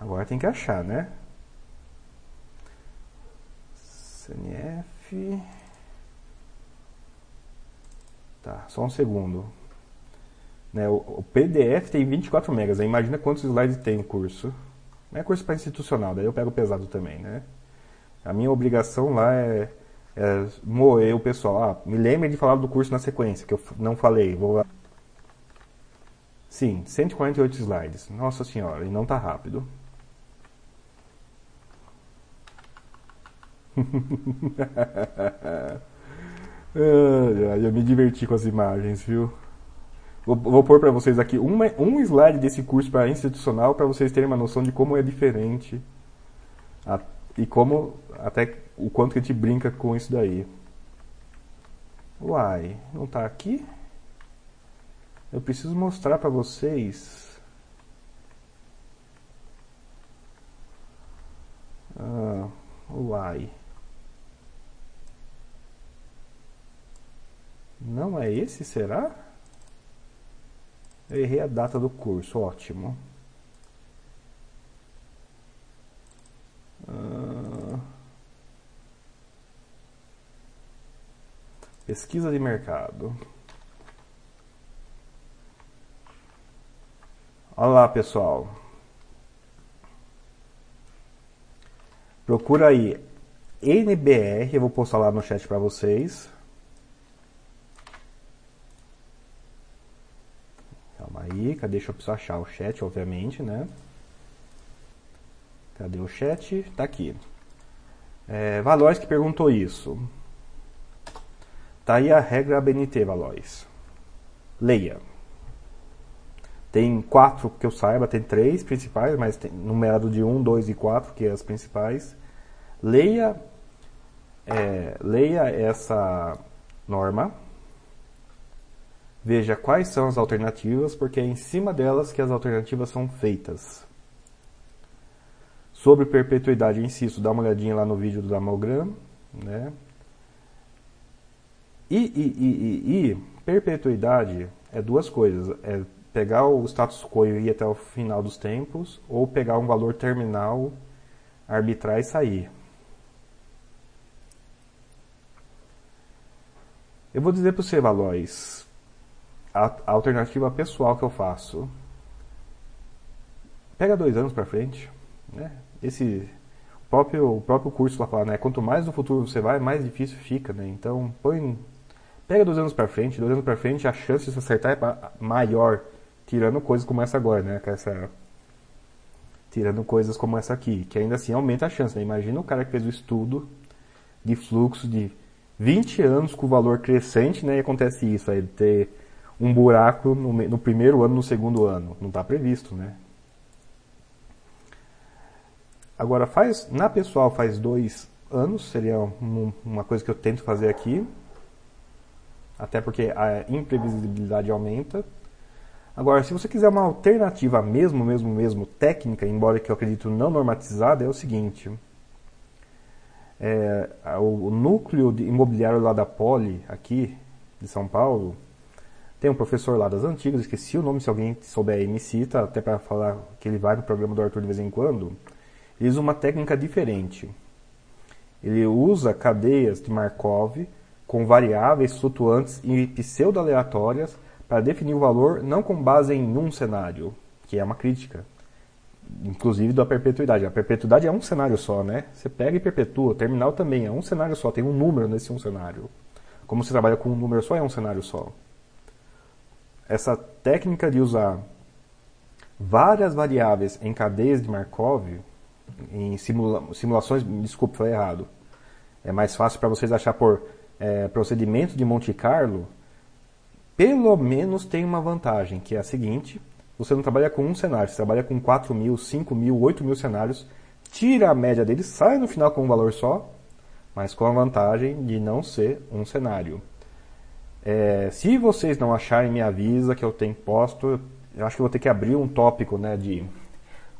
Agora tem que achar, né? CNF. Tá, só um segundo. Né, o, o, PDF tem 24 megas. Aí imagina quantos slides tem o curso. Não é curso para institucional, daí eu pego pesado também, né? A minha obrigação lá é, é moer o pessoal. Ah, me lembre de falar do curso na sequência, que eu não falei. Vou lá. Sim, 148 slides. Nossa senhora, e não tá rápido. eu me diverti com as imagens, viu? Vou, vou pôr para vocês aqui uma, um slide desse curso para institucional para vocês terem uma noção de como é diferente a, e como até o quanto que a gente brinca com isso daí. Uai, não está aqui? Eu preciso mostrar para vocês. Ah, uai. Não é esse, será? Eu errei a data do curso, ótimo. Ah, pesquisa de mercado. Olá, pessoal. Procura aí NBR, eu vou postar lá no chat para vocês. Calma aí, cadê? Deixa eu precisar achar o chat, obviamente, né? Cadê o chat? Tá aqui. É, Valois que perguntou isso. Tá aí a regra BNT, Valois. Leia. Tem quatro que eu saiba, tem três principais, mas tem numerado de um, dois e quatro, que é as principais. Leia, é, leia essa norma, veja quais são as alternativas, porque é em cima delas que as alternativas são feitas. Sobre perpetuidade, insisto, dá uma olhadinha lá no vídeo do Damogram, né? E, e, e, e, e perpetuidade é duas coisas. É pegar o status quo e ir até o final dos tempos, ou pegar um valor terminal, arbitrar e sair. Eu vou dizer para você, Valois, a, a, alternativa pessoal que eu faço. Pega dois anos para frente, né? Esse o próprio, o próprio curso lá fala, né? Quanto mais no futuro você vai, mais difícil fica, né? Então, põe pega dois anos para frente, dois anos para frente, a chance de você acertar é maior tirando coisas como essa agora, né? Com essa, tirando coisas como essa aqui, que ainda assim aumenta a chance, né? Imagina o cara que fez o estudo de fluxo de 20 anos com valor crescente, né? E acontece isso, aí ter um buraco no, no primeiro ano, no segundo ano. Não está previsto, né? Agora, faz, na pessoal faz dois anos, seria um, uma coisa que eu tento fazer aqui, até porque a imprevisibilidade aumenta. Agora, se você quiser uma alternativa mesmo, mesmo, mesmo técnica, embora que eu acredito não normatizada, é o seguinte. É, o núcleo imobiliário lá da Poli, aqui, de São Paulo, tem um professor lá das antigas, esqueci o nome, se alguém souber aí me cita, até para falar que ele vai no programa do Arthur de vez em quando. Ele usa uma técnica diferente. Ele usa cadeias de Markov com variáveis flutuantes e pseudo-aleatórias para definir o valor não com base em um cenário, que é uma crítica. inclusive da perpetuidade. A perpetuidade é um cenário só, né? Você pega e perpetua. O terminal também é um cenário só, tem um número nesse um cenário. Como você trabalha com um número só, é um cenário só. Essa técnica de usar várias variáveis em cadeias de Markov, em simula simulações, desculpa, falei errado. É mais fácil para vocês achar por é, procedimento de Monte Carlo. Pelo menos tem uma vantagem, que é a seguinte: você não trabalha com um cenário, você trabalha com 4 mil, 5 mil, 8 mil cenários, tira a média deles, sai no final com um valor só, mas com a vantagem de não ser um cenário. É, se vocês não acharem, me avisa que eu tenho posto. Eu acho que vou ter que abrir um tópico né, de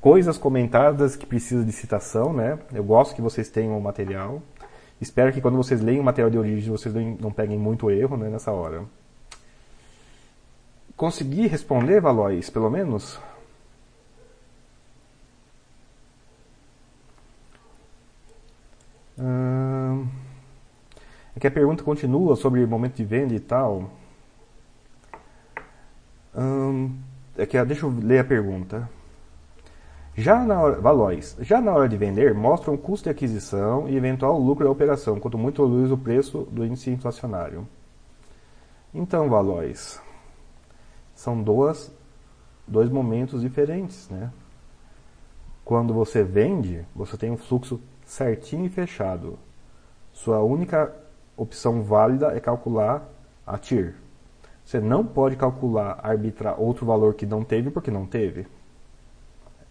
coisas comentadas que precisam de citação. Né? Eu gosto que vocês tenham o material. Espero que quando vocês leem o material de origem, vocês não peguem muito erro né, nessa hora. Consegui responder, Valois, pelo menos? Hum, é que a pergunta continua sobre momento de venda e tal. Hum, é que, deixa eu ler a pergunta. Já na hora, Valois, já na hora de vender, mostra o custo de aquisição e eventual lucro da operação, quanto muito reduz o preço do índice inflacionário. Então, Valois, são duas, dois momentos diferentes, né? Quando você vende, você tem um fluxo certinho e fechado. Sua única opção válida é calcular a TIR. Você não pode calcular, arbitrar outro valor que não teve porque não teve.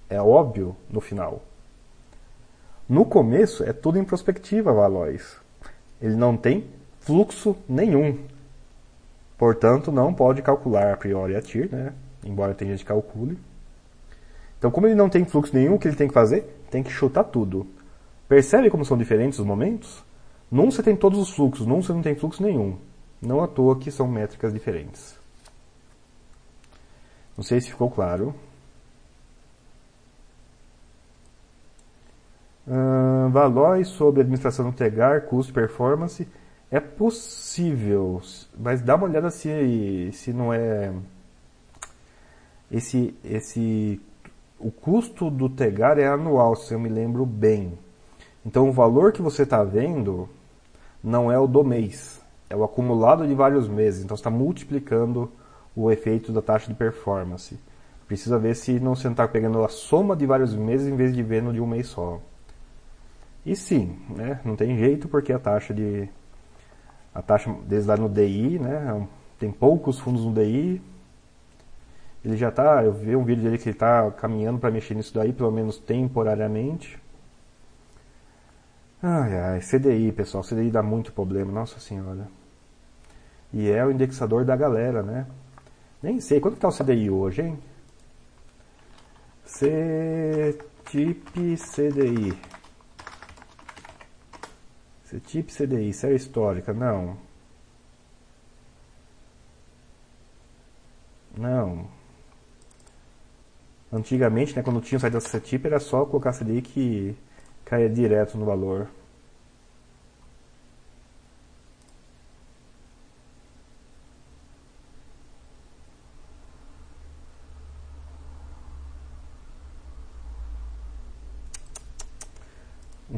É óbvio no final. No começo é tudo em prospectiva, Valois. Ele não tem fluxo nenhum. Portanto, não pode calcular a priori a TIR, né? embora tenha gente que calcule. Então, como ele não tem fluxo nenhum, o que ele tem que fazer? Tem que chutar tudo. Percebe como são diferentes os momentos? Num você tem todos os fluxos, num você não tem fluxo nenhum. Não à toa que são métricas diferentes. Não sei se ficou claro. Uh, valores sobre administração do Tegar, custo e performance. É possível, mas dá uma olhada se, se não é. Esse, esse, o custo do Tegar é anual, se eu me lembro bem. Então o valor que você está vendo não é o do mês, é o acumulado de vários meses. Então está multiplicando o efeito da taxa de performance. Precisa ver se não você está pegando a soma de vários meses em vez de vendo de um mês só. E sim, né, não tem jeito porque a taxa de a taxa desde lá no DI, né? É tem poucos fundos no DI. Ele já está, eu vi um vídeo dele que ele está caminhando para mexer nisso daí, pelo menos temporariamente. Ai, ai, CDI, pessoal, CDI dá muito problema, nossa senhora. E é o indexador da galera, né? Nem sei, quanto está o CDI hoje, hein? CTIP CDI. Esse tipo CDI, série histórica, não. Não. Antigamente, né, quando tinha o da CTIP, era só colocar CDI que caia direto no valor.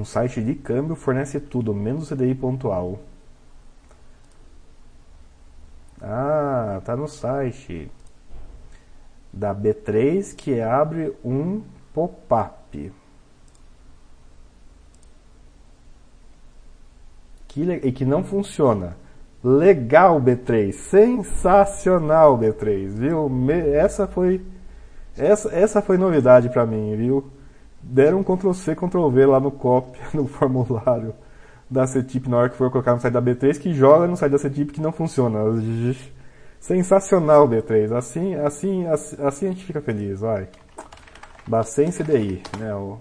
Site de câmbio fornece tudo, menos o CDI pontual. Ah, tá no site da B3 que abre um pop-up. E que não funciona. Legal B3, sensacional B3, viu? Essa foi essa, essa foi novidade para mim, viu? Deram um Ctrl C, Ctrl V lá no copy, no formulário da CTIP na hora que for colocar no site da B3, que joga no site da CTIP que não funciona. Sensacional B3. Assim, assim, assim, assim a gente fica feliz, vai. Bacen CDI, né? O,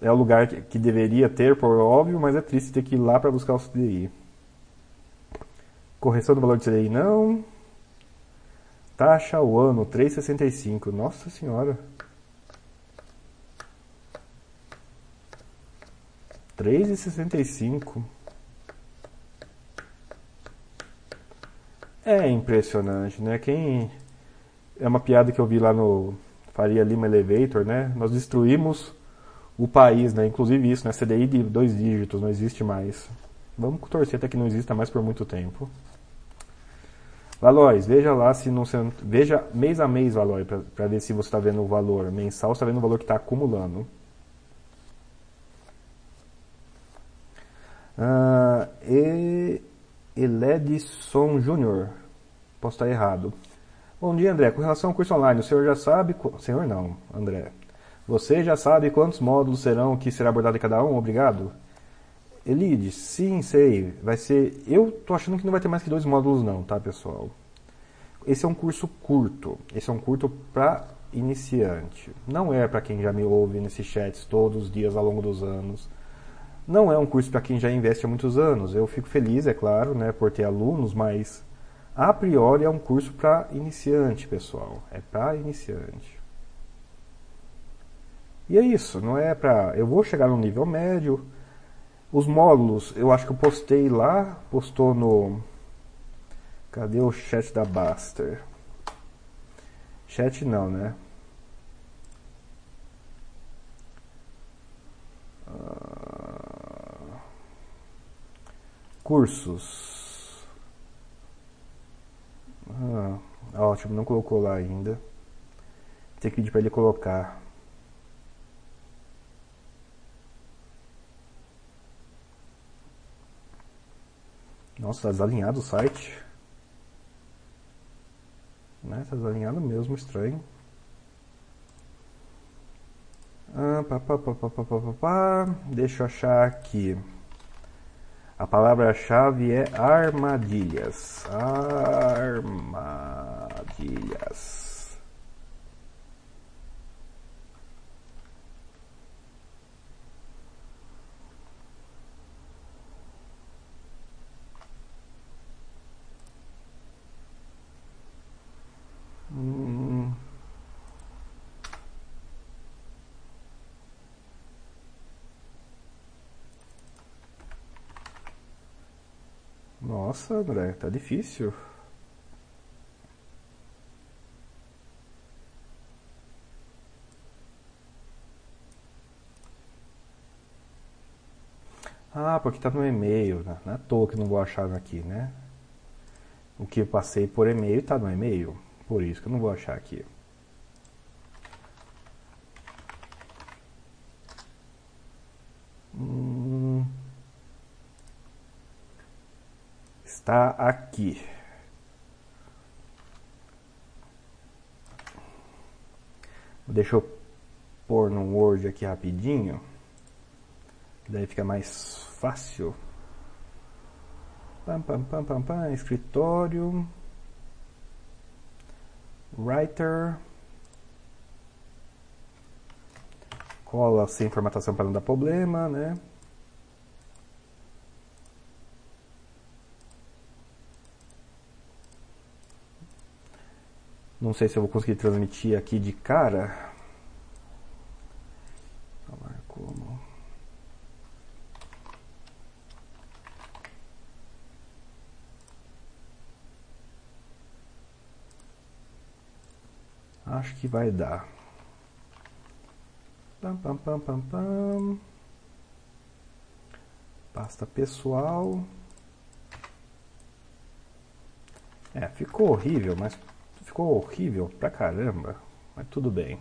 é o lugar que, que, deveria ter, por óbvio, mas é triste ter que ir lá para buscar o CDI. Correção do valor de CDI não. Taxa ao ano 3,65. Nossa senhora. 3,65. É impressionante, né? Quem é uma piada que eu vi lá no Faria Lima Elevator, né? Nós destruímos o país, né? Inclusive isso, né? CDI de dois dígitos, não existe mais. Vamos torcer até que não exista mais por muito tempo. Valois, veja lá se não veja mês a mês, Valois, para ver se você está vendo o valor mensal, está vendo o valor que está acumulando. Uh, e Eledson Júnior, posso estar errado. Bom dia, André. Com relação ao curso online, o senhor já sabe. Senhor não, André. Você já sabe quantos módulos serão que será abordado em cada um? Obrigado. Elide, sim, sei. Vai ser. Eu tô achando que não vai ter mais que dois módulos, não, tá, pessoal? Esse é um curso curto. Esse é um curto para iniciante. Não é para quem já me ouve nesses chats todos os dias ao longo dos anos. Não é um curso para quem já investe há muitos anos. Eu fico feliz, é claro, né, por ter alunos, mas a priori é um curso para iniciante, pessoal. É para iniciante. E é isso, não é para. Eu vou chegar no nível médio. Os módulos, eu acho que eu postei lá, postou no. Cadê o chat da Baster? Chat não, né? Cursos. Ah, ótimo, não colocou lá ainda. Tem que pedir para ele colocar. Nossa, tá desalinhado o site. Né? Tá desalinhado mesmo, estranho. Ah, pá, pá, pá, pá, pá, pá, pá. Deixa eu achar aqui. A palavra-chave é armadilhas. Armadilhas. Nossa, André, tá difícil. Ah, porque tá no e-mail, né? Não é à toa que não vou achar aqui, né? O que eu passei por e-mail tá no e-mail. Por isso que eu não vou achar aqui. Está aqui. Deixa eu pôr no Word aqui rapidinho. Daí fica mais fácil. Pam, pam, pam, pam, pam, escritório. Writer. Cola sem formatação para não dar problema, né? Não sei se eu vou conseguir transmitir aqui de cara. Falar como. Acho que vai dar. Pam, pam, pam, pam, pam. Pasta pessoal. É, ficou horrível, mas ficou horrível pra caramba. Mas tudo bem.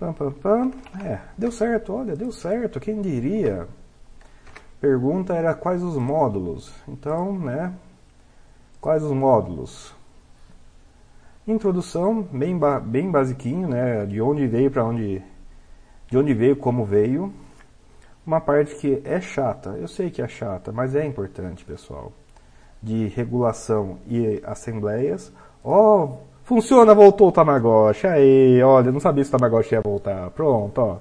Pam, pam, pam. É, deu certo, olha, deu certo, quem diria? Pergunta era quais os módulos. Então, né? Quais os módulos? Introdução, bem, ba bem basiquinho, né? De onde veio para onde. De onde veio, como veio. Uma parte que é chata, eu sei que é chata, mas é importante, pessoal. De regulação e assembleias. Ó, oh, Funciona, voltou o Tamagotchi. Aí, olha, não sabia se o Tamagotchi ia voltar. Pronto, ó.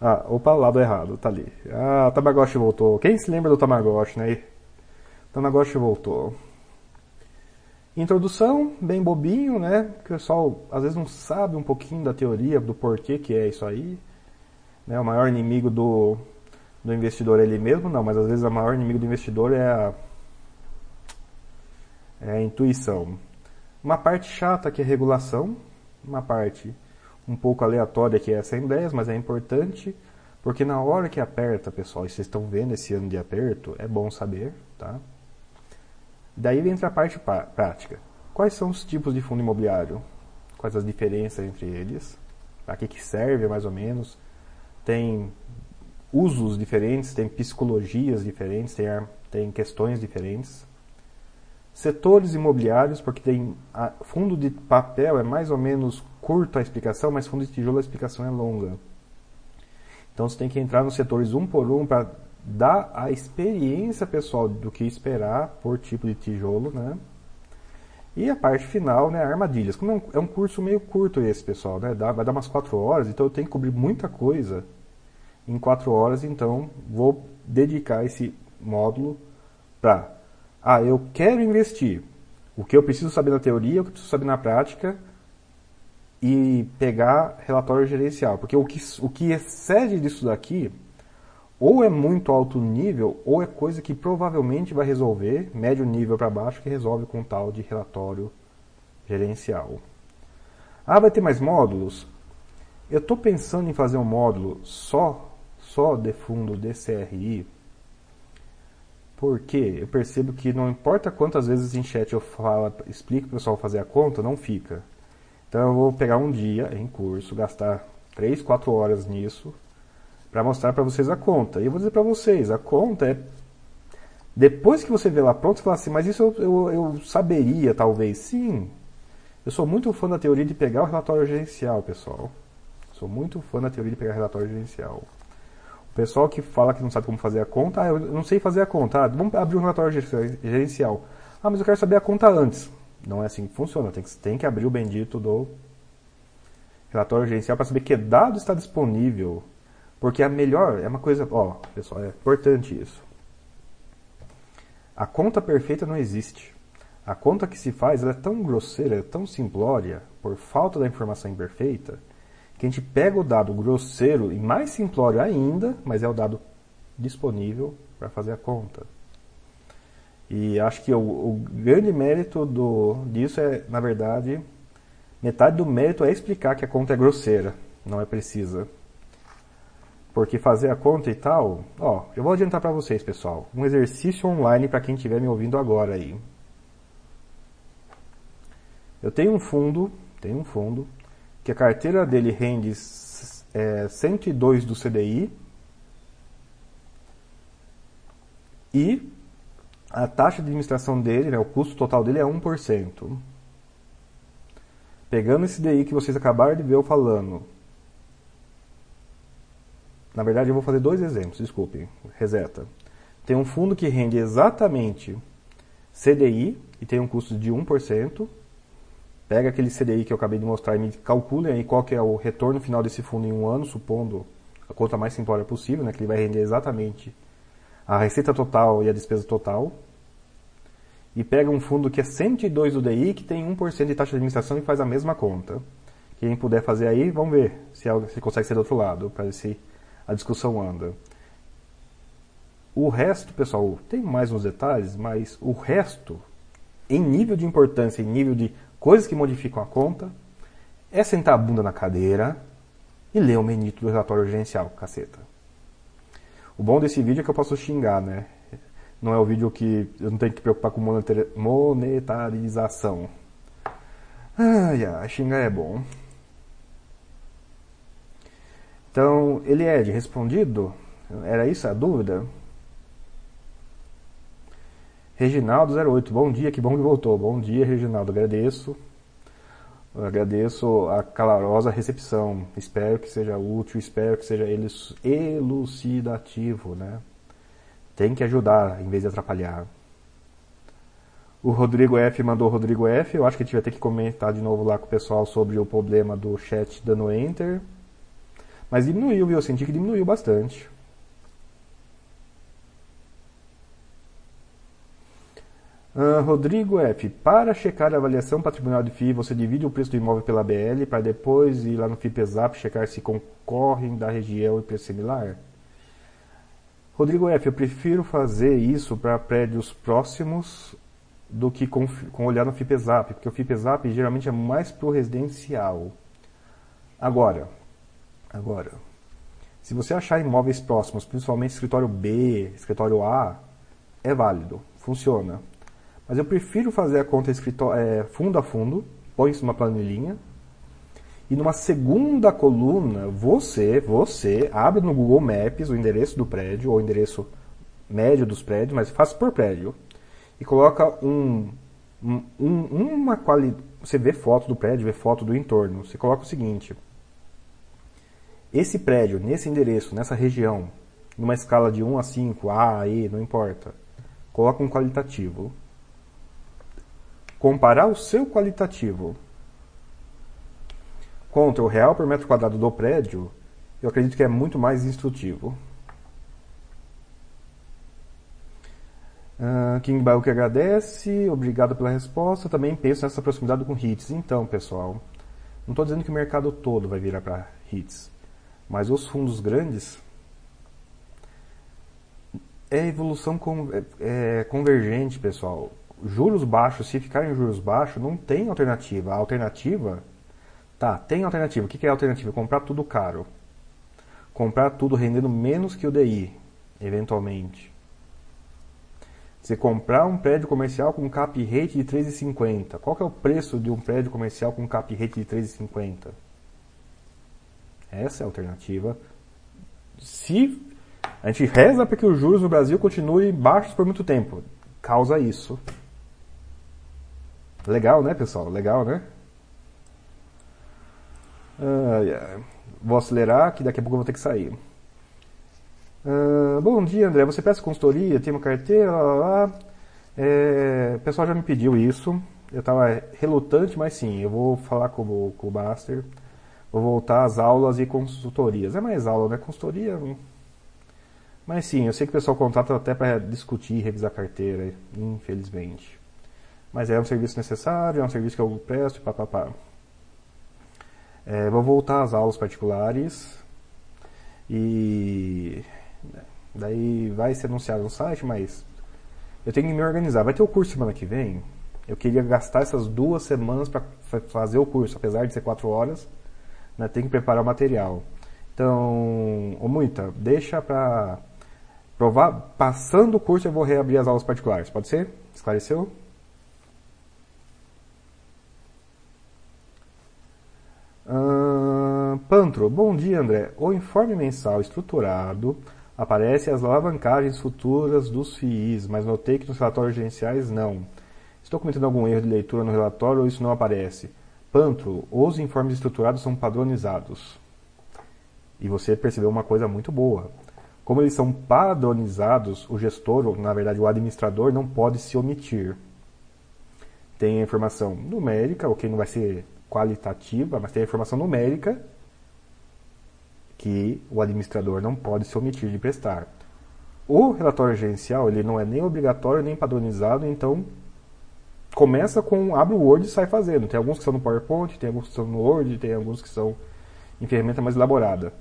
Ah, opa, lado errado, tá ali. Ah, Tamagotchi voltou. Quem se lembra do Tamagotchi, né? Tamagotchi voltou. Introdução, bem bobinho, né? O pessoal às vezes não sabe um pouquinho da teoria, do porquê que é isso aí. Né? O maior inimigo do, do investidor é ele mesmo, não, mas às vezes o maior inimigo do investidor é a, é a intuição. Uma parte chata que é regulação, uma parte um pouco aleatória que é assembleias, mas é importante, porque na hora que aperta, pessoal, e vocês estão vendo esse ano de aperto, é bom saber, tá? Daí entra a parte prática. Quais são os tipos de fundo imobiliário? Quais as diferenças entre eles? Para que, que serve mais ou menos? Tem usos diferentes, tem psicologias diferentes, tem, tem questões diferentes. Setores imobiliários, porque tem a, fundo de papel é mais ou menos curto a explicação, mas fundo de tijolo a explicação é longa. Então você tem que entrar nos setores um por um para dá a experiência pessoal do que esperar por tipo de tijolo, né? E a parte final, né, armadilhas. Como é um, é curso meio curto esse, pessoal, né? Dá, vai dar umas 4 horas, então eu tenho que cobrir muita coisa em 4 horas, então vou dedicar esse módulo para ah, eu quero investir. O que eu preciso saber na teoria, o que eu preciso saber na prática e pegar relatório gerencial. Porque o que, o que excede disso daqui ou é muito alto nível, ou é coisa que provavelmente vai resolver, médio nível para baixo, que resolve com tal de relatório gerencial. Ah, vai ter mais módulos? Eu estou pensando em fazer um módulo só, só de fundo DCRI, porque eu percebo que não importa quantas vezes em chat eu falo, explico para o pessoal fazer a conta, não fica. Então eu vou pegar um dia em curso, gastar 3, 4 horas nisso, para mostrar para vocês a conta. E eu vou dizer para vocês, a conta é depois que você vê lá pronto, você fala assim, mas isso eu, eu, eu, saberia, talvez. Sim. Eu sou muito fã da teoria de pegar o relatório gerencial, pessoal. Sou muito fã da teoria de pegar o relatório gerencial. Pessoal que fala que não sabe como fazer a conta, ah, eu não sei fazer a conta. Ah, vamos abrir um relatório gerencial. Ah, mas eu quero saber a conta antes. Não é assim que funciona. Tem que, tem que abrir o bendito do relatório gerencial para saber que dado está disponível porque a melhor é uma coisa, ó, pessoal, é importante isso. A conta perfeita não existe. A conta que se faz é tão grosseira, é tão simplória, por falta da informação imperfeita, que a gente pega o dado grosseiro e mais simplório ainda, mas é o dado disponível para fazer a conta. E acho que o, o grande mérito do, disso é, na verdade, metade do mérito é explicar que a conta é grosseira, não é precisa. Porque fazer a conta e tal, ó, eu vou adiantar para vocês, pessoal, um exercício online para quem estiver me ouvindo agora aí. Eu tenho um fundo, tenho um fundo, que a carteira dele rende é, 102 do CDI e a taxa de administração dele, né, o custo total dele é 1%. Pegando esse DI que vocês acabaram de ver eu falando, na verdade, eu vou fazer dois exemplos, desculpe, reseta. Tem um fundo que rende exatamente CDI e tem um custo de 1%. Pega aquele CDI que eu acabei de mostrar e me aí qual que é o retorno final desse fundo em um ano, supondo a conta mais simplória possível, né, que ele vai render exatamente a receita total e a despesa total. E pega um fundo que é 102 do DI, que tem 1% de taxa de administração e faz a mesma conta. Quem puder fazer aí, vamos ver se, é, se consegue ser do outro lado, para esse a discussão anda. O resto, pessoal, tem mais uns detalhes, mas o resto, em nível de importância, em nível de coisas que modificam a conta, é sentar a bunda na cadeira e ler o menito do relatório gerencial, caceta. O bom desse vídeo é que eu posso xingar, né? Não é o vídeo que eu não tenho que preocupar com monetarização. Ai, ai, xingar é bom. Então, ele é respondido? Era isso a dúvida? Reginaldo08, bom dia, que bom que voltou. Bom dia, Reginaldo, agradeço. agradeço a calorosa recepção. Espero que seja útil, espero que seja elucidativo, né? Tem que ajudar em vez de atrapalhar. O Rodrigo F mandou Rodrigo F. Eu acho que a gente vai ter que comentar de novo lá com o pessoal sobre o problema do chat dando enter. Mas diminuiu, viu? Eu senti que diminuiu bastante. Uh, Rodrigo F. Para checar a avaliação patrimonial de FII, você divide o preço do imóvel pela BL para depois ir lá no FIPESAP checar se concorrem da região e preço similar? Rodrigo F. Eu prefiro fazer isso para prédios próximos do que com, com olhar no FIPESAP, porque o FIPESAP geralmente é mais pro residencial. Agora, agora, se você achar imóveis próximos, principalmente escritório B, escritório A, é válido, funciona. Mas eu prefiro fazer a conta é, fundo a fundo, põe isso numa planilhinha, e numa segunda coluna, você, você abre no Google Maps o endereço do prédio, ou o endereço médio dos prédios, mas faz por prédio, e coloca um, um, uma qualidade. Você vê foto do prédio, vê foto do entorno. Você coloca o seguinte: esse prédio, nesse endereço, nessa região, numa escala de 1 a 5, A, E, não importa, coloca um qualitativo comparar o seu qualitativo contra o real por metro quadrado do prédio, eu acredito que é muito mais instrutivo. Uh, King Baio que agradece, obrigado pela resposta. Também penso nessa proximidade com hits. Então, pessoal, não estou dizendo que o mercado todo vai virar para hits, mas os fundos grandes é evolução com, é, é convergente, pessoal juros baixos, se ficarem juros baixos, não tem alternativa. A alternativa, tá, tem alternativa. O que é a alternativa? Comprar tudo caro. Comprar tudo rendendo menos que o DI, eventualmente. Você comprar um prédio comercial com cap rate de 3,50. Qual que é o preço de um prédio comercial com cap rate de 3,50? Essa é a alternativa. Se a gente reza para que os juros no Brasil continuem baixos por muito tempo, causa isso. Legal, né, pessoal? Legal, né? Uh, vou acelerar, que daqui a pouco eu vou ter que sair. Uh, bom dia, André. Você peça consultoria, tem uma carteira, lá, lá. É, o pessoal já me pediu isso. Eu estava relutante, mas sim, eu vou falar com o, com o Baster. Vou voltar às aulas e consultorias. É mais aula, né? Consultoria. Mas sim, eu sei que o pessoal contrata até para discutir, revisar carteira, infelizmente. Mas é um serviço necessário, é um serviço que eu presto, papapá. É, vou voltar às aulas particulares e daí vai ser anunciado no site, mas eu tenho que me organizar. Vai ter o curso semana que vem. Eu queria gastar essas duas semanas para fazer o curso, apesar de ser quatro horas, né, tem que preparar o material. Então, ô muita, deixa para provar. Passando o curso, eu vou reabrir as aulas particulares. Pode ser? Esclareceu? Pantro, bom dia André. O informe mensal estruturado aparece as alavancagens futuras dos FIIs, mas notei que nos relatórios gerenciais não. Estou cometendo algum erro de leitura no relatório ou isso não aparece? Pantro, os informes estruturados são padronizados. E você percebeu uma coisa muito boa. Como eles são padronizados, o gestor, ou na verdade o administrador, não pode se omitir. Tem a informação numérica, o que não vai ser qualitativa, mas tem a informação numérica que o administrador não pode se omitir de prestar. O relatório gerencial ele não é nem obrigatório nem padronizado, então começa com abre o Word e sai fazendo. Tem alguns que são no PowerPoint, tem alguns que são no Word, tem alguns que são em ferramenta mais elaborada.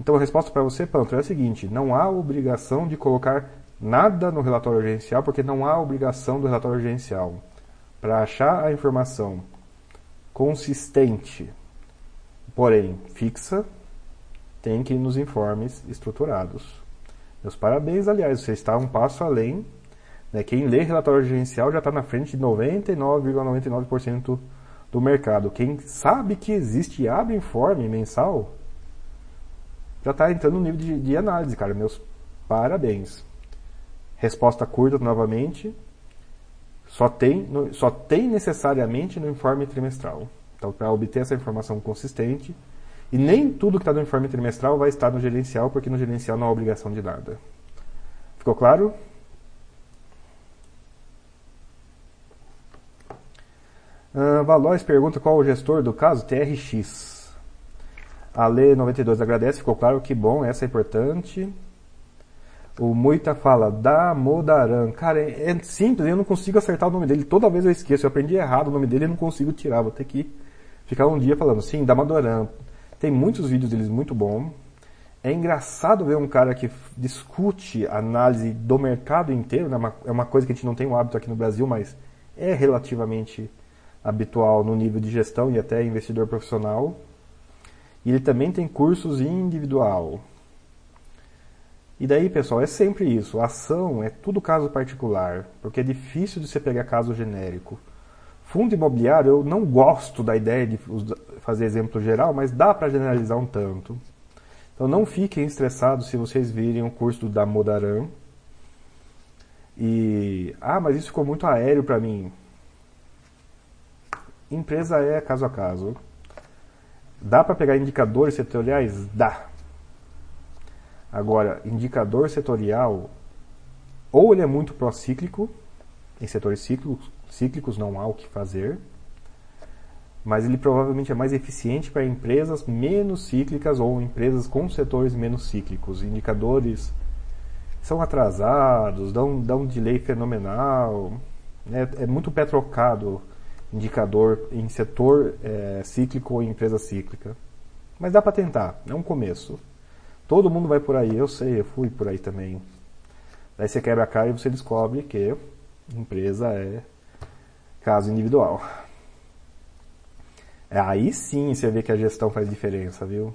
Então a resposta para você, Pantro, é a seguinte: não há obrigação de colocar nada no relatório gerencial, porque não há obrigação do relatório gerencial. Para achar a informação consistente, porém fixa, tem que ir nos informes estruturados. Meus parabéns, aliás, você está um passo além. Né? Quem lê relatório gerencial já está na frente de 99,99% ,99 do mercado. Quem sabe que existe e abre informe mensal já está entrando no nível de, de análise, cara. Meus parabéns. Resposta curta novamente. Só tem, só tem necessariamente no informe trimestral. Então, para obter essa informação consistente, e nem tudo que está no informe trimestral vai estar no gerencial, porque no gerencial não há obrigação de nada. Ficou claro? Uh, Valois pergunta qual o gestor do caso? TRX. A Lê 92 agradece, ficou claro que bom, essa é importante. O Moita fala Damodaran. Cara, é, é simples, eu não consigo acertar o nome dele. Toda vez eu esqueço, eu aprendi errado o nome dele e não consigo tirar. Vou ter que ficar um dia falando, sim, Damodaran. Tem muitos vídeos deles muito bons. É engraçado ver um cara que discute análise do mercado inteiro, né? é uma coisa que a gente não tem o hábito aqui no Brasil, mas é relativamente habitual no nível de gestão e até investidor profissional. E ele também tem cursos individual. E daí, pessoal, é sempre isso. A ação é tudo caso particular, porque é difícil de você pegar caso genérico. Fundo imobiliário, eu não gosto da ideia de fazer exemplo geral, mas dá para generalizar um tanto. Então não fiquem estressados se vocês virem o curso da Modaran. E ah, mas isso ficou muito aéreo para mim. Empresa é caso a caso. Dá para pegar indicadores setoriais? Dá. Agora, indicador setorial, ou ele é muito procíclico, em setores cíclicos, cíclicos não há o que fazer, mas ele provavelmente é mais eficiente para empresas menos cíclicas ou empresas com setores menos cíclicos. Indicadores são atrasados, dão, dão um delay fenomenal. É, é muito pé trocado indicador em setor é, cíclico ou em empresa cíclica. Mas dá para tentar, é um começo. Todo mundo vai por aí, eu sei, eu fui por aí também. Daí você quebra a cara e você descobre que empresa é caso individual. É, aí sim você vê que a gestão faz diferença, viu?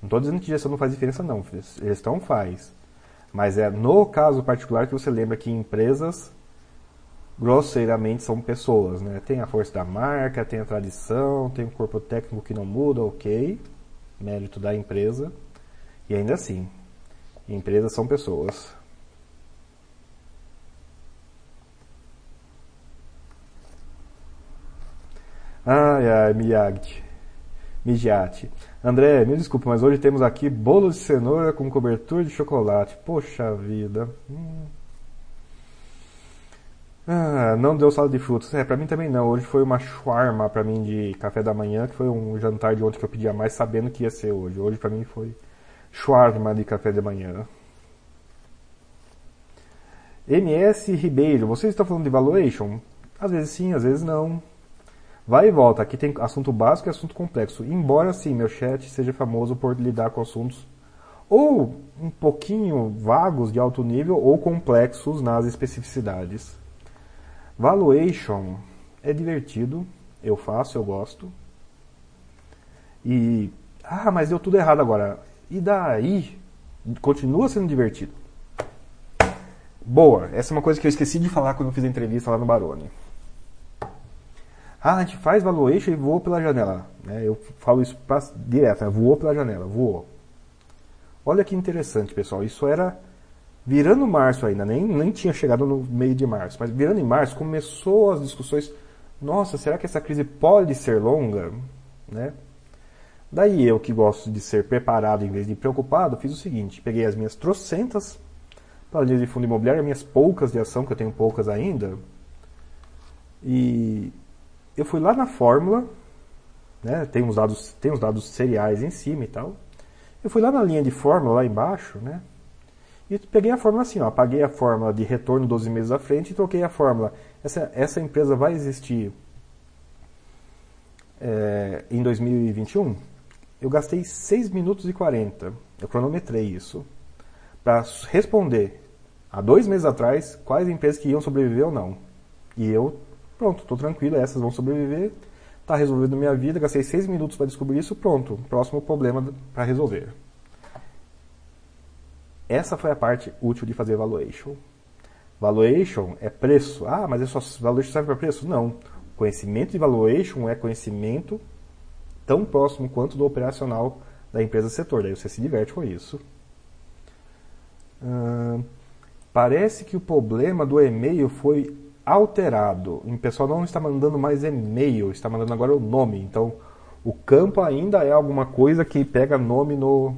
Não estou dizendo que gestão não faz diferença, não. Gestão faz. Mas é no caso particular que você lembra que empresas, grosseiramente, são pessoas. Né? Tem a força da marca, tem a tradição, tem o corpo técnico que não muda, ok. Mérito da empresa. E ainda assim, empresas são pessoas. Ai, ai, Miyagi. Mijiati. André, me desculpe, mas hoje temos aqui bolo de cenoura com cobertura de chocolate. Poxa vida. Hum. Ah, não deu salada de frutas. É, pra mim também não. Hoje foi uma shawarma pra mim de café da manhã, que foi um jantar de ontem que eu pedia mais sabendo que ia ser hoje. Hoje pra mim foi shawarma de café da manhã. MS Ribeiro, vocês estão falando de valuation? Às vezes sim, às vezes não. Vai e volta, aqui tem assunto básico e assunto complexo. Embora sim, meu chat seja famoso por lidar com assuntos ou um pouquinho vagos de alto nível ou complexos nas especificidades. Valuation é divertido, eu faço, eu gosto. E ah, mas deu tudo errado agora. E daí continua sendo divertido. Boa, essa é uma coisa que eu esqueci de falar quando eu fiz a entrevista lá no Barone. Ah, a gente faz valuation e voou pela janela. É, eu falo isso pra, direto, né? voou pela janela, voou. Olha que interessante, pessoal. Isso era virando março ainda, nem, nem tinha chegado no meio de março, mas virando em março começou as discussões. Nossa, será que essa crise pode ser longa? Né? Daí eu que gosto de ser preparado em vez de preocupado, fiz o seguinte: peguei as minhas trocentas planilhas de fundo imobiliário, minhas poucas de ação, que eu tenho poucas ainda, e eu fui lá na fórmula, né, tem os dados, tem os dados seriais em cima e tal. Eu fui lá na linha de fórmula lá embaixo, né? E peguei a fórmula assim, ó, apaguei a fórmula de retorno 12 meses à frente e troquei a fórmula. Essa, essa empresa vai existir é, em 2021? Eu gastei 6 minutos e 40, eu cronometrei isso, para responder há dois meses atrás quais empresas que iam sobreviver ou não. E eu Pronto, estou tranquilo, essas vão sobreviver, está resolvido minha vida, gastei seis minutos para descobrir isso, pronto, próximo problema para resolver. Essa foi a parte útil de fazer valuation. Valuation é preço. Ah, mas é só valuation serve para preço? Não. Conhecimento de valuation é conhecimento tão próximo quanto do operacional da empresa setor. Daí você se diverte com isso. Hum, parece que o problema do e-mail foi alterado. O pessoal não está mandando mais e-mail, está mandando agora o nome. Então, o campo ainda é alguma coisa que pega nome no,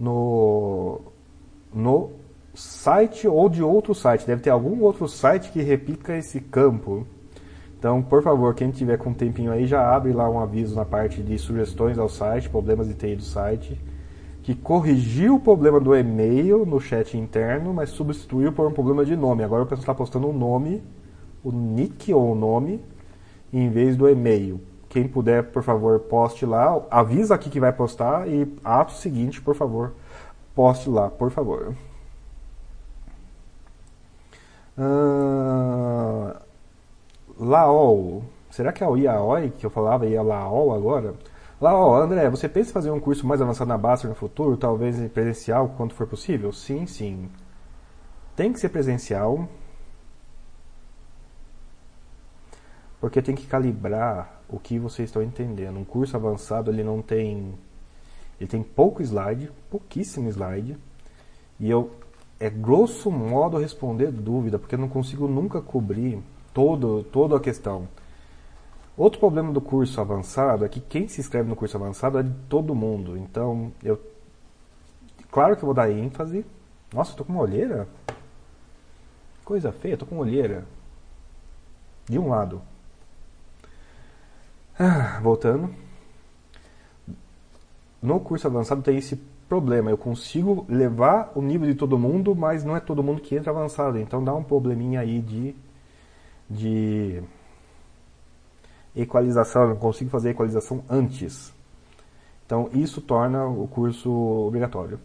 no, no site ou de outro site. Deve ter algum outro site que repita esse campo. Então, por favor, quem tiver com um tempinho aí, já abre lá um aviso na parte de sugestões ao site, problemas de TI do site, que corrigiu o problema do e-mail no chat interno, mas substituiu por um problema de nome. Agora o pessoal está postando o um nome, o nick ou o nome, em vez do e-mail. Quem puder, por favor, poste lá. Avisa aqui que vai postar e ato seguinte, por favor, poste lá, por favor. Uh, Laol. Será que é o IAOI que eu falava e é Laol agora? Laol, André, você pensa em fazer um curso mais avançado na Baster no futuro, talvez presencial, quando for possível? Sim, sim. Tem que ser presencial, porque tem que calibrar o que vocês estão entendendo. Um curso avançado ele não tem ele tem pouco slide, pouquíssimo slide, e eu é grosso modo responder dúvida, porque eu não consigo nunca cobrir todo toda a questão. Outro problema do curso avançado é que quem se inscreve no curso avançado é de todo mundo. Então, eu claro que eu vou dar ênfase. Nossa, eu tô com uma olheira. Coisa feia, tô com olheira. De um lado. Ah, voltando. No curso avançado tem esse problema. Eu consigo levar o nível de todo mundo, mas não é todo mundo que entra avançado. Então dá um probleminha aí de, de equalização. Eu não consigo fazer a equalização antes. Então isso torna o curso obrigatório.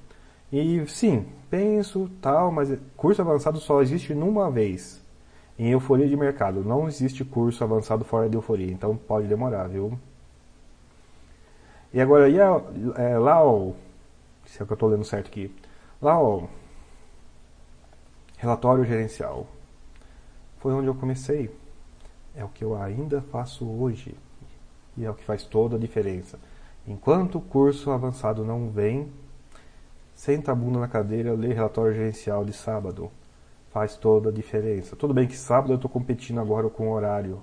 E sim, penso tal, mas curso avançado só existe numa vez em euforia de mercado. Não existe curso avançado fora de euforia, então pode demorar, viu? E agora, e a, é, LAO, se é que eu estou lendo certo aqui, LAO, relatório gerencial, foi onde eu comecei. É o que eu ainda faço hoje. E é o que faz toda a diferença. Enquanto o curso avançado não vem, senta a bunda na cadeira, lê relatório gerencial de sábado faz toda a diferença. Tudo bem que sábado eu estou competindo agora com o horário,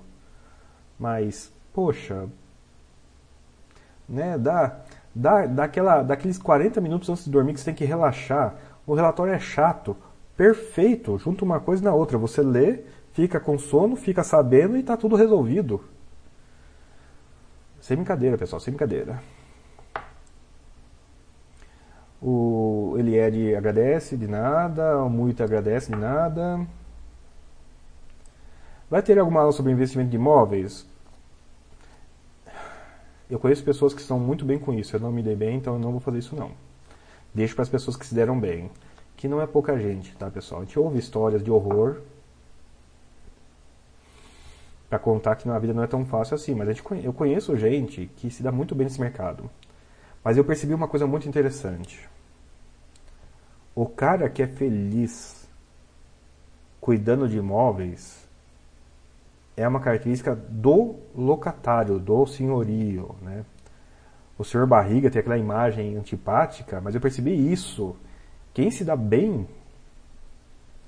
mas, poxa, né, dá, dá, dá aquela, daqueles 40 minutos antes de dormir que você tem que relaxar. O relatório é chato, perfeito, junto uma coisa na outra. Você lê, fica com sono, fica sabendo e está tudo resolvido. Sem brincadeira, pessoal, sem brincadeira. O Elied agradece de nada, o Muito agradece de nada. Vai ter alguma aula sobre investimento de imóveis? Eu conheço pessoas que estão muito bem com isso. Eu não me dei bem, então eu não vou fazer isso não. Deixo para as pessoas que se deram bem. Que não é pouca gente, tá, pessoal? A gente ouve histórias de horror para contar que na vida não é tão fácil assim. Mas gente, eu conheço gente que se dá muito bem nesse mercado. Mas eu percebi uma coisa muito interessante. O cara que é feliz cuidando de imóveis é uma característica do locatário, do senhorio, né? O senhor barriga tem aquela imagem antipática, mas eu percebi isso. Quem se dá bem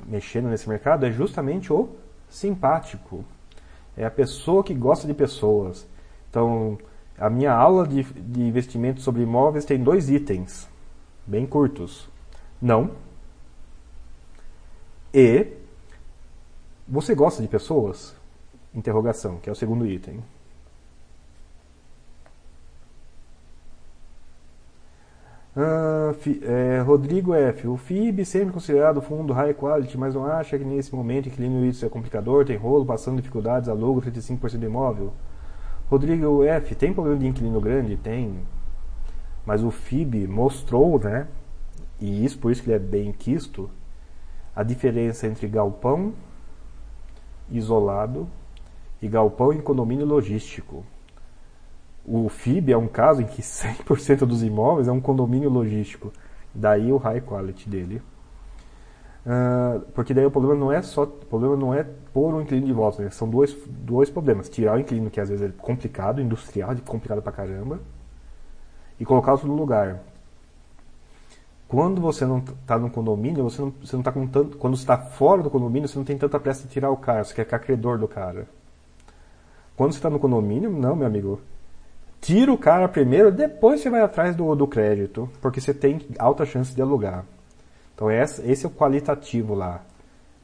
mexendo nesse mercado é justamente o simpático. É a pessoa que gosta de pessoas. Então, a minha aula de, de investimento sobre imóveis tem dois itens, bem curtos. Não. E você gosta de pessoas? Interrogação, que é o segundo item. Ah, é, Rodrigo F. O FIB sempre considerado fundo high quality, mas não acha que nesse momento inquilino isso é complicador, tem rolo, passando dificuldades, alugo 35% do imóvel? Rodrigo F. Tem problema de inquilino grande? Tem. Mas o FIB mostrou, né, e isso por isso que ele é bem quisto, a diferença entre galpão isolado e galpão em condomínio logístico. O FIB é um caso em que 100% dos imóveis é um condomínio logístico. Daí o high quality dele. Uh, porque daí o problema não é só o problema não é pôr o inquilino de volta, né? são dois, dois problemas. Tirar o inquilino, que às vezes é complicado, industrial, complicado pra caramba, e colocar outro no lugar. Quando você não está no condomínio, você não, você não tá com tanto. Quando está fora do condomínio, você não tem tanta pressa de tirar o cara, você quer ficar credor do cara. Quando você está no condomínio, não, meu amigo. Tira o cara primeiro, depois você vai atrás do, do crédito, porque você tem alta chance de alugar. Então esse, é o qualitativo lá.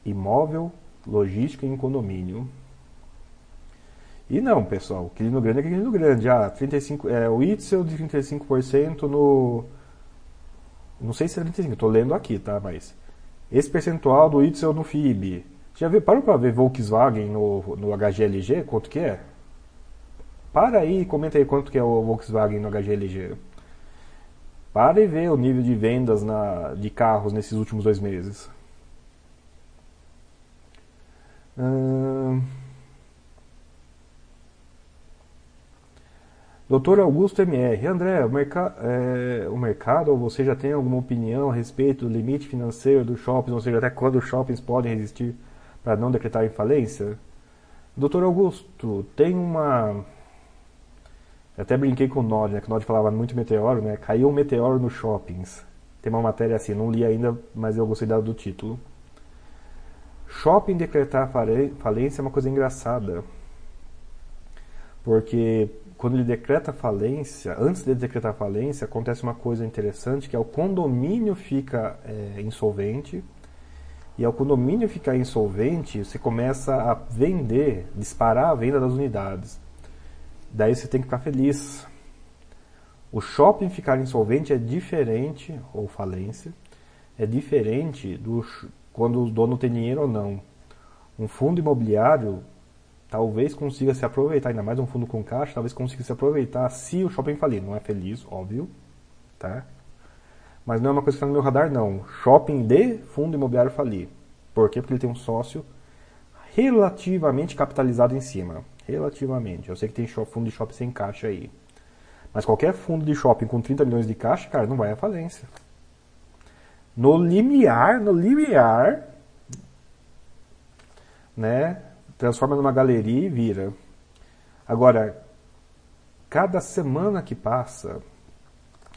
Imóvel, logística em condomínio. E não, pessoal, Quilino Grande é Quilino Grande. Ah, 35, é, o Itzel de 35% no não sei se é 35, estou lendo aqui, tá? Mas esse percentual do Itzel no FIB. Já viu, parou para ver Volkswagen no, no HGLG? Quanto que é? Para aí e comenta aí quanto que é o Volkswagen no HGLG. Para e vê o nível de vendas na, de carros nesses últimos dois meses. Hum... Doutor Augusto MR. André, o, merca é, o mercado ou você já tem alguma opinião a respeito do limite financeiro dos shoppings, ou seja, até quando os shoppings podem resistir para não decretar falência? Doutor Augusto, tem uma até brinquei com o Nod, né? Que o Nod falava muito meteoro, né? Caiu um meteoro nos shoppings. Tem uma matéria assim, não li ainda, mas eu gostei do título. Shopping decretar falência é uma coisa engraçada. Porque quando ele decreta falência, antes de decretar falência, acontece uma coisa interessante, que é o condomínio fica é, insolvente, e ao condomínio ficar insolvente, você começa a vender, disparar a venda das unidades. Daí você tem que ficar feliz. O shopping ficar insolvente é diferente, ou falência, é diferente do quando o dono tem dinheiro ou não. Um fundo imobiliário talvez consiga se aproveitar, ainda mais um fundo com caixa, talvez consiga se aproveitar se o shopping falir. Não é feliz, óbvio, tá? Mas não é uma coisa que está no meu radar, não. Shopping de fundo imobiliário falir. Por quê? Porque ele tem um sócio relativamente capitalizado em cima. Relativamente. Eu sei que tem fundo de shopping sem caixa aí. Mas qualquer fundo de shopping com 30 milhões de caixa, cara, não vai à falência. No limiar, no limiar, né? Transforma numa galeria e vira. Agora, cada semana que passa,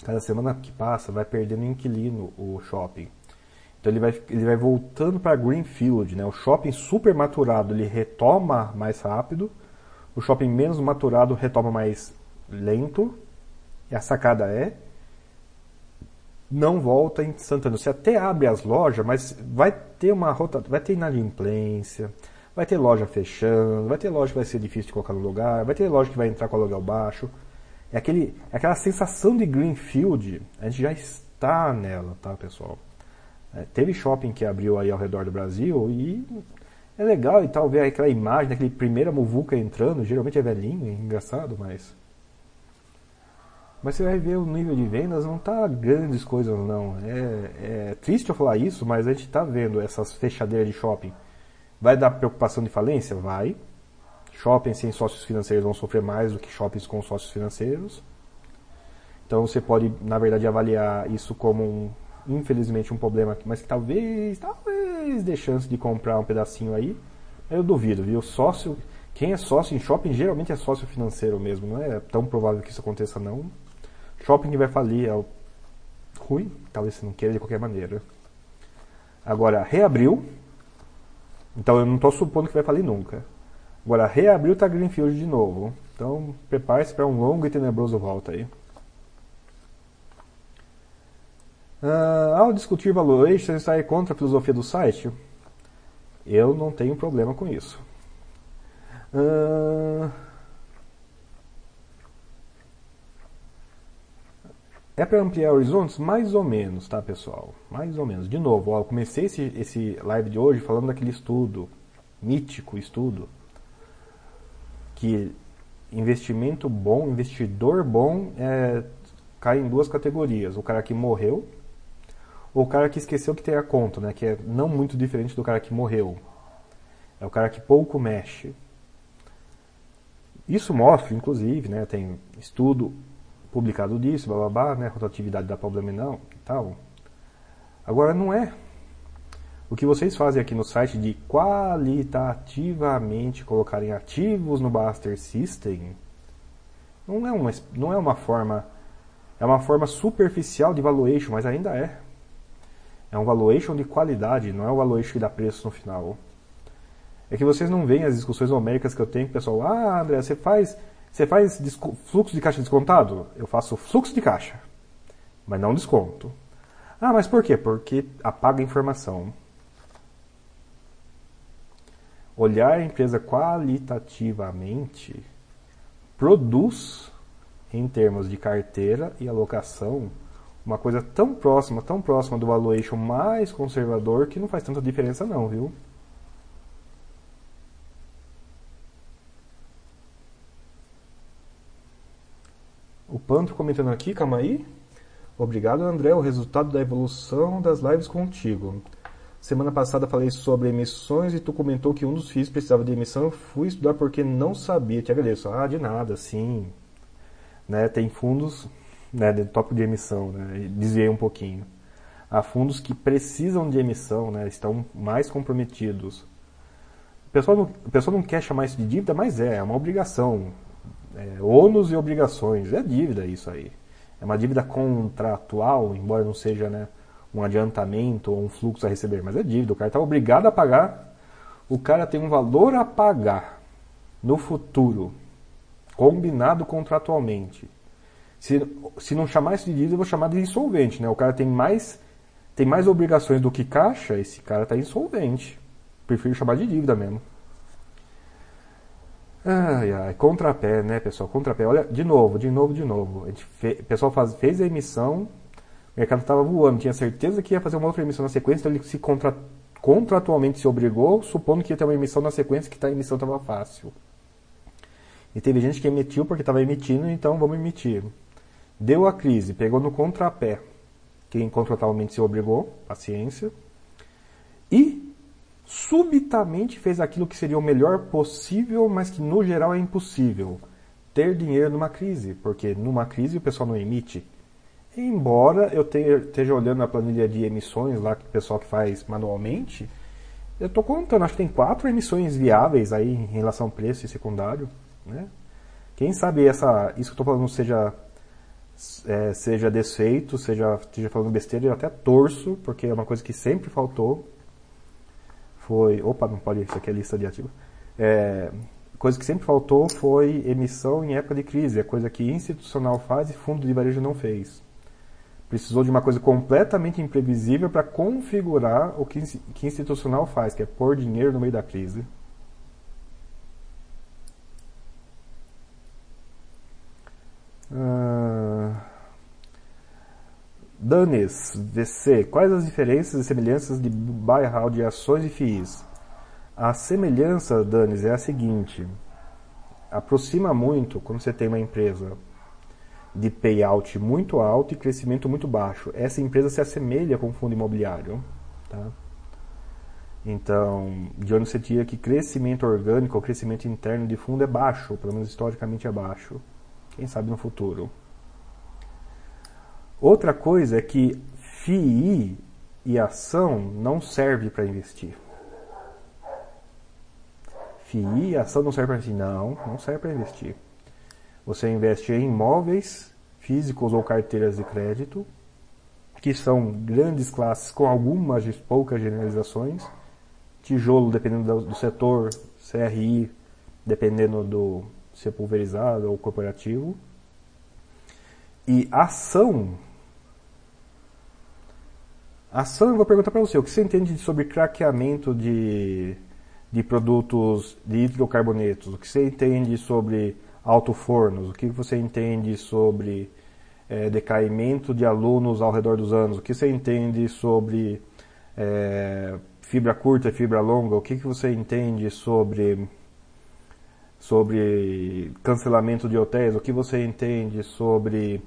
cada semana que passa, vai perdendo inquilino o shopping. Então ele vai, ele vai voltando para Greenfield, né? O shopping super maturado ele retoma mais rápido o shopping menos maturado retoma mais lento. E a sacada é não volta em Santana. Você até abre as lojas, mas vai ter uma rota, vai ter inadimplência, vai ter loja fechando, vai ter loja que vai ser difícil de colocar no lugar, vai ter loja que vai entrar com aluguel baixo. É, aquele, é aquela sensação de Greenfield, a gente já está nela, tá, pessoal? É, teve shopping que abriu aí ao redor do Brasil e é legal e tal ver aquela imagem daquele primeiro Muvuca entrando, geralmente é velhinho, é engraçado, mas. Mas você vai ver o nível de vendas, não tá grandes coisas não. É, é triste eu falar isso, mas a gente tá vendo essas fechadeiras de shopping. Vai dar preocupação de falência? Vai. Shoppings sem sócios financeiros vão sofrer mais do que shoppings com sócios financeiros. Então você pode, na verdade, avaliar isso como um, infelizmente um problema, mas que talvez, talvez dê chance de comprar um pedacinho aí. Eu duvido, viu? Sócio, quem é sócio em shopping geralmente é sócio financeiro mesmo, não é tão provável que isso aconteça não. Shopping vai falir é o ruim, talvez você não queira de qualquer maneira. Agora, reabriu, então eu não estou supondo que vai falir nunca. Agora, reabriu tá Greenfield de novo. Então, prepare-se para um longo e tenebroso volta aí. Uh, ao discutir valuation, está contra a filosofia do site? Eu não tenho problema com isso. Uh, é para ampliar horizontes? Mais ou menos, tá, pessoal? Mais ou menos. De novo, ó, eu comecei esse, esse live de hoje falando daquele estudo, mítico estudo, que investimento bom, investidor bom, é, cai em duas categorias. O cara que morreu ou o cara que esqueceu que tem a conta, né? Que é não muito diferente do cara que morreu. É o cara que pouco mexe. Isso mostra, inclusive, né? Tem estudo publicado disso, blá, né? Rotatividade dá problema não e tal. Agora não é. O que vocês fazem aqui no site de qualitativamente colocarem ativos no Buster System não é uma, não é uma forma é uma forma superficial de valuation, mas ainda é. É um valuation de qualidade, não é um valuation que dá preço no final. É que vocês não veem as discussões homéricas que eu tenho o pessoal. Ah, André, você faz, você faz fluxo de caixa descontado? Eu faço fluxo de caixa, mas não desconto. Ah, mas por quê? Porque apaga a informação. Olhar a empresa qualitativamente produz, em termos de carteira e alocação, uma coisa tão próxima, tão próxima do valuation mais conservador que não faz tanta diferença não, viu? O Pantro comentando aqui, calma aí. Obrigado, André. O resultado da evolução das lives contigo. Semana passada falei sobre emissões e tu comentou que um dos FIIs precisava de emissão. Eu fui estudar porque não sabia. Te agradeço. Ah, de nada, sim. Né, tem fundos né, de tópico de emissão, né, desviei um pouquinho. Há fundos que precisam de emissão, né, estão mais comprometidos. O pessoal, não, o pessoal não quer chamar isso de dívida, mas é, é uma obrigação. É, ônus e obrigações, é dívida isso aí. É uma dívida contratual, embora não seja né, um adiantamento ou um fluxo a receber, mas é dívida. O cara está obrigado a pagar, o cara tem um valor a pagar no futuro, combinado contratualmente. Se, se não chamar isso de dívida, eu vou chamar de insolvente, né? O cara tem mais, tem mais obrigações do que caixa, esse cara está insolvente. Prefiro chamar de dívida mesmo. Ai, ai, contrapé, né, pessoal? Contrapé. Olha, de novo, de novo, de novo. Fe, o pessoal faz, fez a emissão, o mercado estava voando, tinha certeza que ia fazer uma outra emissão na sequência, então ele se contra, contratualmente se obrigou, supondo que ia ter uma emissão na sequência, que tá, a emissão estava fácil. E teve gente que emitiu porque estava emitindo, então vamos emitir. Deu a crise, pegou no contrapé. Quem contratualmente se obrigou, paciência. E subitamente fez aquilo que seria o melhor possível, mas que no geral é impossível. Ter dinheiro numa crise, porque numa crise o pessoal não emite. Embora eu esteja olhando a planilha de emissões lá que o pessoal faz manualmente, eu estou contando, acho que tem quatro emissões viáveis aí em relação ao preço e secundário. Né? Quem sabe essa, isso que eu estou falando seja é, seja desfeito, seja esteja falando besteira, eu até torço, porque é uma coisa que sempre faltou. Foi. Opa, não pode, isso aqui é lista de ativos. É, coisa que sempre faltou foi emissão em época de crise, é coisa que institucional faz e fundo de varejo não fez. Precisou de uma coisa completamente imprevisível para configurar o que, que institucional faz, que é pôr dinheiro no meio da crise. Uh... Danes, VC, quais as diferenças e semelhanças de buy de ações e FIIs? A semelhança, Danes, é a seguinte: aproxima muito quando você tem uma empresa de payout muito alto e crescimento muito baixo. Essa empresa se assemelha com o fundo imobiliário. Tá? Então, de onde você tira que crescimento orgânico ou crescimento interno de fundo é baixo, pelo menos historicamente é baixo. Quem sabe no futuro. Outra coisa é que FII e ação não serve para investir. FII e ação não serve para investir. Não, não serve para investir. Você investe em imóveis físicos ou carteiras de crédito, que são grandes classes com algumas poucas generalizações. Tijolo, dependendo do setor, CRI, dependendo do, ser pulverizado ou corporativo. E ação. Ação, eu vou perguntar para você, o que você entende sobre craqueamento de, de produtos de hidrocarbonetos? O que você entende sobre alto-fornos? O que você entende sobre é, decaimento de alunos ao redor dos anos? O que você entende sobre é, fibra curta e fibra longa? O que você entende sobre sobre cancelamento de hotéis, o que você entende sobre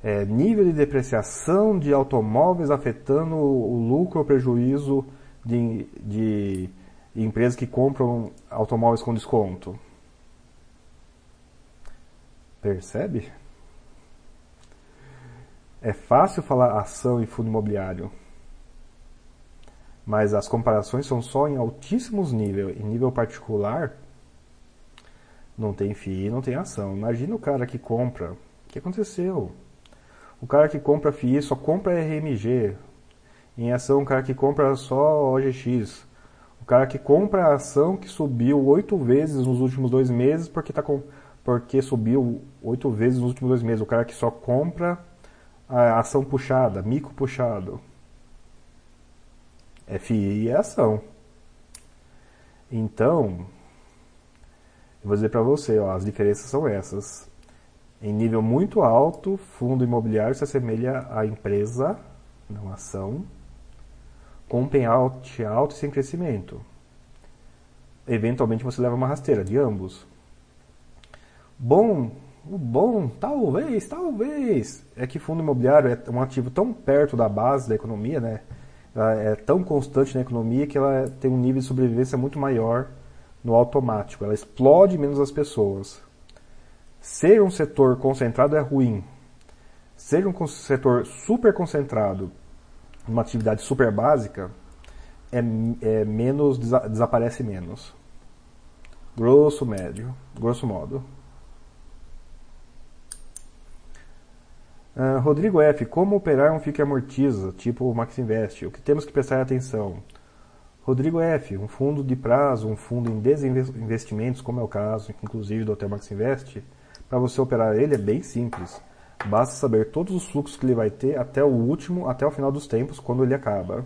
é, nível de depreciação de automóveis afetando o lucro ou prejuízo de, de empresas que compram automóveis com desconto. Percebe? É fácil falar ação e fundo imobiliário, mas as comparações são só em altíssimos níveis. Em nível particular, não tem FII, não tem ação. Imagina o cara que compra. O que aconteceu? O cara que compra FII só compra RMG. Em ação, o cara que compra só OGX. O cara que compra a ação que subiu oito vezes nos últimos dois meses porque, tá com, porque subiu oito vezes nos últimos dois meses. O cara que só compra a ação puxada, mico puxado. FI é ação. Então, vou dizer para você, ó, as diferenças são essas. Em nível muito alto, fundo imobiliário se assemelha à empresa, não ação, com payout alto e sem crescimento. Eventualmente você leva uma rasteira de ambos. Bom, o bom, talvez, talvez, é que fundo imobiliário é um ativo tão perto da base da economia, né? Ela é tão constante na economia que ela tem um nível de sobrevivência muito maior no automático. Ela explode menos as pessoas. Ser um setor concentrado é ruim. Ser um setor super concentrado, uma atividade super básica, é, é menos desaparece menos. Grosso médio, grosso modo. Uh, Rodrigo F. Como operar um FIC amortiza, tipo Max Invest? O que temos que prestar atenção? Rodrigo F. Um fundo de prazo, um fundo em desinvestimentos, como é o caso, inclusive do Hotel Max Invest, para você operar ele é bem simples. Basta saber todos os fluxos que ele vai ter até o último, até o final dos tempos, quando ele acaba.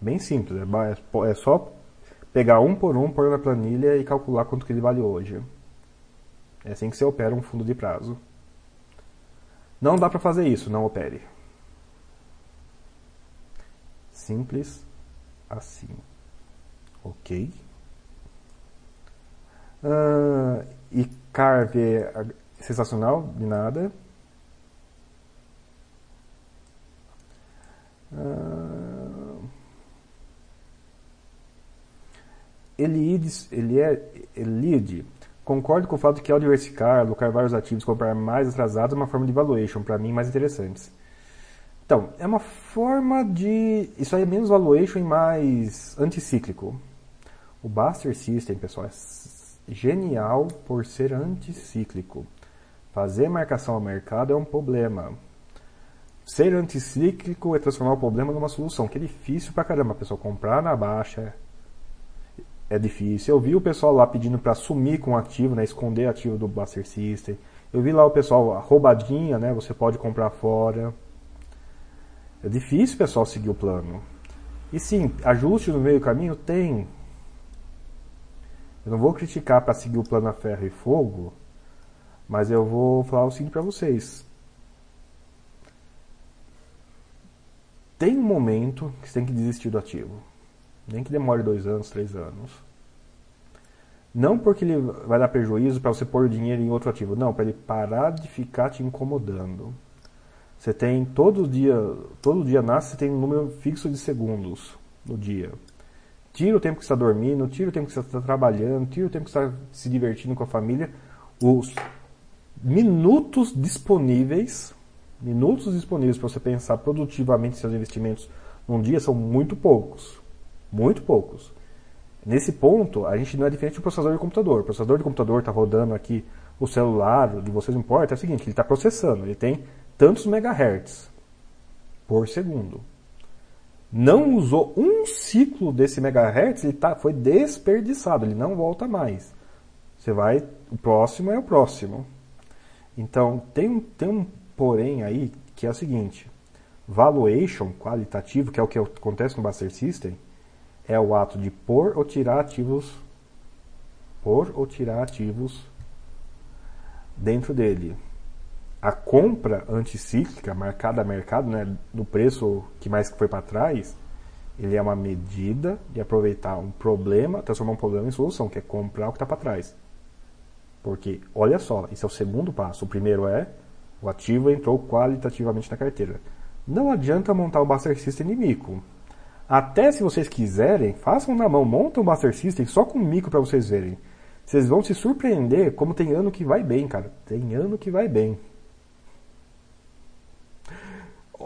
Bem simples, é, é só pegar um por um, pôr na planilha e calcular quanto que ele vale hoje. É assim que você opera um fundo de prazo. Não dá para fazer isso, não opere. Simples assim. Ok? Uh, e Carve é sensacional, de nada. Uh, Elides, ele é Elide. Concordo com o fato que ao diversificar, alocar vários ativos, comprar mais atrasados é uma forma de valuation, para mim mais interessantes. Então, é uma forma de. Isso aí é menos valuation e mais anticíclico. O Buster System, pessoal, é genial por ser anticíclico. Fazer marcação ao mercado é um problema. Ser anticíclico é transformar o problema numa solução, que é difícil pra caramba. A pessoa comprar na baixa é difícil. Eu vi o pessoal lá pedindo para sumir com o ativo, né, esconder ativo do Buster System. Eu vi lá o pessoal roubadinha, né, você pode comprar fora. É difícil o pessoal seguir o plano. E sim, ajuste no meio caminho tem. Eu não vou criticar para seguir o plano a ferro e fogo, mas eu vou falar o seguinte para vocês. Tem um momento que você tem que desistir do ativo. Nem que demore dois anos, três anos. Não porque ele vai dar prejuízo para você pôr dinheiro em outro ativo. Não, para ele parar de ficar te incomodando. Você tem todo dia, todo dia nasce, você tem um número fixo de segundos no dia. Tira o tempo que está dormindo, tira o tempo que você está trabalhando, tira o tempo que está se divertindo com a família. Os minutos disponíveis, minutos disponíveis para você pensar produtivamente seus investimentos num dia são muito poucos. Muito poucos. Nesse ponto, a gente não é diferente do processador de computador. O processador de computador está rodando aqui o celular, de vocês não importa, é o seguinte, ele está processando, ele tem tantos megahertz por segundo não usou um ciclo desse megahertz, ele tá, foi desperdiçado, ele não volta mais. Você vai, o próximo é o próximo. Então, tem, tem um porém aí que é o seguinte: valuation qualitativo, que é o que acontece no Buster System, é o ato de pôr ou tirar ativos pôr ou tirar ativos dentro dele a compra anticíclica, marcada a mercado, né, do preço que mais foi para trás, ele é uma medida de aproveitar um problema, transformar um problema em solução, que é comprar o que está para trás. Porque, olha só, esse é o segundo passo. O primeiro é, o ativo entrou qualitativamente na carteira. Não adianta montar um Buster System de mico. Até se vocês quiserem, façam na mão, montam um Buster System só com mico para vocês verem. Vocês vão se surpreender como tem ano que vai bem, cara. Tem ano que vai bem.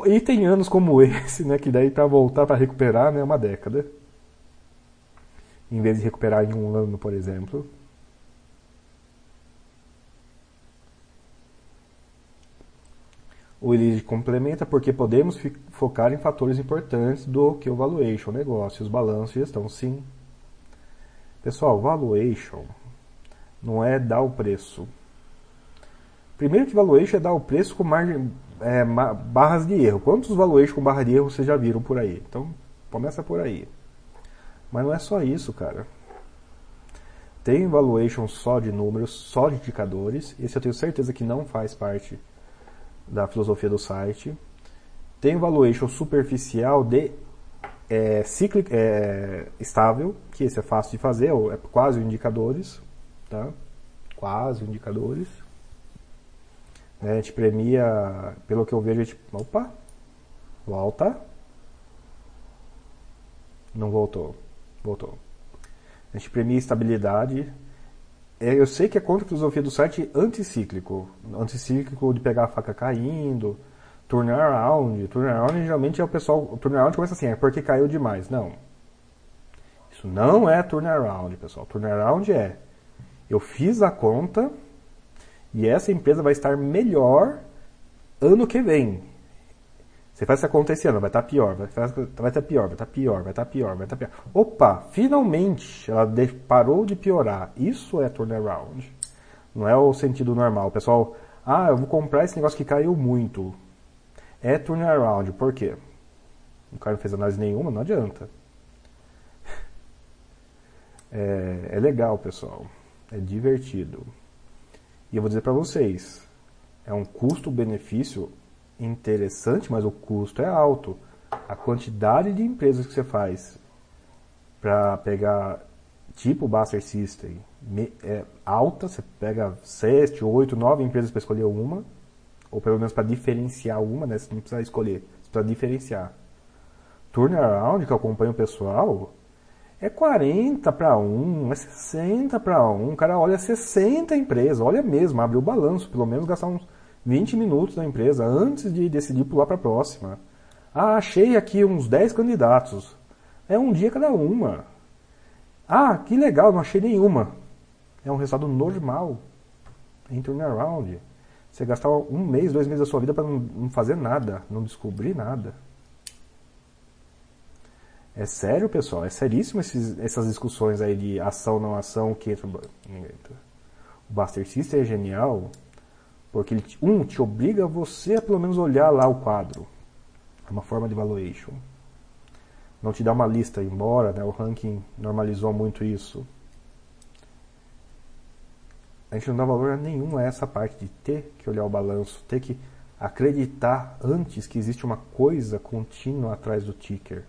E tem anos como esse, né, que daí para voltar para recuperar, né, é uma década. Em vez de recuperar em um ano, por exemplo. O Elite complementa porque podemos focar em fatores importantes do que o valuation, negócios, balanço e gestão. Sim. Pessoal, valuation não é dar o preço. Primeiro que valuation é dar o preço com margem é, barras de erro. Quantos valuations com barra de erro vocês já viram por aí? Então, começa por aí. Mas não é só isso, cara. Tem valuation só de números, só de indicadores. Esse eu tenho certeza que não faz parte da filosofia do site. Tem valuation superficial de é, cíclico, é, estável, que esse é fácil de fazer, é quase indicadores, tá? Quase indicadores. É, a gente premia, pelo que eu vejo, a gente, opa, volta. Não voltou, voltou. A gente premia estabilidade. É, eu sei que é contra a filosofia do site anticíclico. Anticíclico de pegar a faca caindo, turnaround. Turnaround geralmente é o pessoal. O turnaround começa assim, é porque caiu demais. Não. Isso não é turnaround, pessoal. Turnaround é eu fiz a conta e essa empresa vai estar melhor ano que vem. Você faz esse ano, vai estar pior, vai, vai estar pior, vai estar pior, vai estar pior, vai estar pior. Opa, finalmente ela parou de piorar. Isso é turnaround. Não é o sentido normal. O pessoal, ah, eu vou comprar esse negócio que caiu muito. É turnaround, por quê? O cara não fez análise nenhuma, não adianta. É, é legal, pessoal. É divertido. E eu vou dizer para vocês, é um custo-benefício interessante, mas o custo é alto. A quantidade de empresas que você faz para pegar tipo Buster System é alta, você pega 7, 8, 9 empresas para escolher uma, ou pelo menos para diferenciar uma, né? Você não precisa escolher, você precisa diferenciar. Turnaround, que eu acompanho o pessoal, é 40 para 1, é 60 para 1. O cara olha 60 empresas, olha mesmo, abre o balanço, pelo menos gastar uns 20 minutos na empresa antes de decidir pular para a próxima. Ah, achei aqui uns 10 candidatos. É um dia cada uma. Ah, que legal, não achei nenhuma. É um resultado normal em turnaround. Você gastar um mês, dois meses da sua vida para não fazer nada, não descobrir nada. É sério, pessoal? É seríssimo esses, essas discussões aí de ação, não ação, que entra... O Buster System é genial porque ele, um, te obriga você a pelo menos olhar lá o quadro. É uma forma de valuation. Não te dá uma lista, embora né, o ranking normalizou muito isso. A gente não dá valor nenhum a essa parte de ter que olhar o balanço, ter que acreditar antes que existe uma coisa contínua atrás do ticker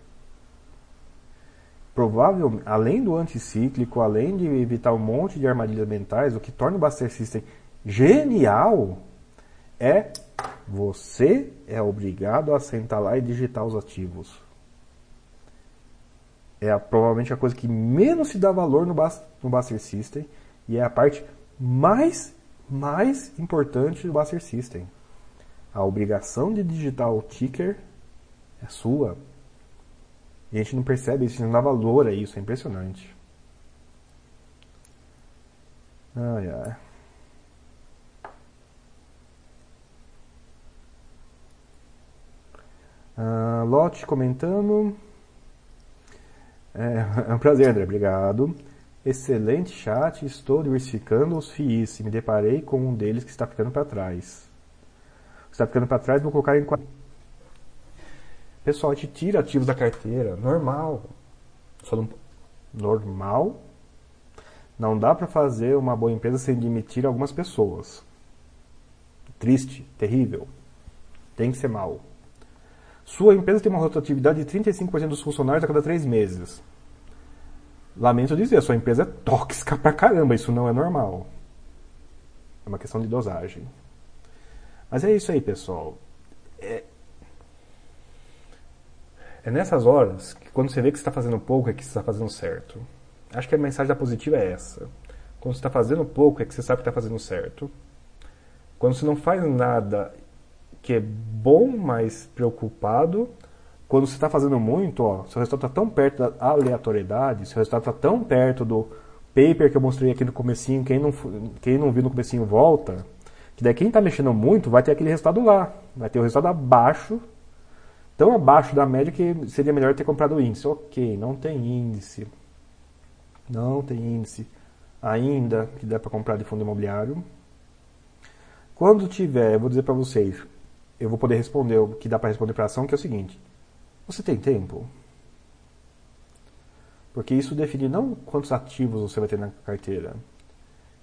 provavelmente, além do anticíclico, além de evitar um monte de armadilhas mentais, o que torna o Buster System genial é você é obrigado a sentar lá e digitar os ativos. É a, provavelmente a coisa que menos se dá valor no, no Buster System e é a parte mais, mais importante do Buster System. A obrigação de digitar o ticker é sua. E a gente não percebe isso, não dá valor a isso, é impressionante. Ai, ai. Uh, Lote comentando. É, é um prazer, André. Obrigado. Excelente chat. Estou diversificando os FIIs e me deparei com um deles que está ficando para trás. Está ficando para trás, vou colocar em Pessoal, gente tira ativos da carteira, normal. Só não... Normal. Não dá para fazer uma boa empresa sem demitir algumas pessoas. Triste, terrível. Tem que ser mal. Sua empresa tem uma rotatividade de 35% dos funcionários a cada três meses. Lamento dizer, sua empresa é tóxica pra caramba, isso não é normal. É uma questão de dosagem. Mas é isso aí, pessoal. É, é nessas horas que quando você vê que você está fazendo pouco é que você está fazendo certo. Acho que a mensagem da positiva é essa. Quando você está fazendo pouco é que você sabe que está fazendo certo. Quando você não faz nada que é bom, mas preocupado. Quando você está fazendo muito, ó, seu resultado está tão perto da aleatoriedade, seu resultado está tão perto do paper que eu mostrei aqui no comecinho, quem não, quem não viu no comecinho volta, que daí quem está mexendo muito vai ter aquele resultado lá. Vai ter o resultado abaixo tão abaixo da média que seria melhor ter comprado o índice. Ok, não tem índice. Não tem índice ainda que dá para comprar de fundo imobiliário. Quando tiver, eu vou dizer para vocês, eu vou poder responder o que dá para responder para ação, que é o seguinte: você tem tempo? Porque isso define não quantos ativos você vai ter na carteira.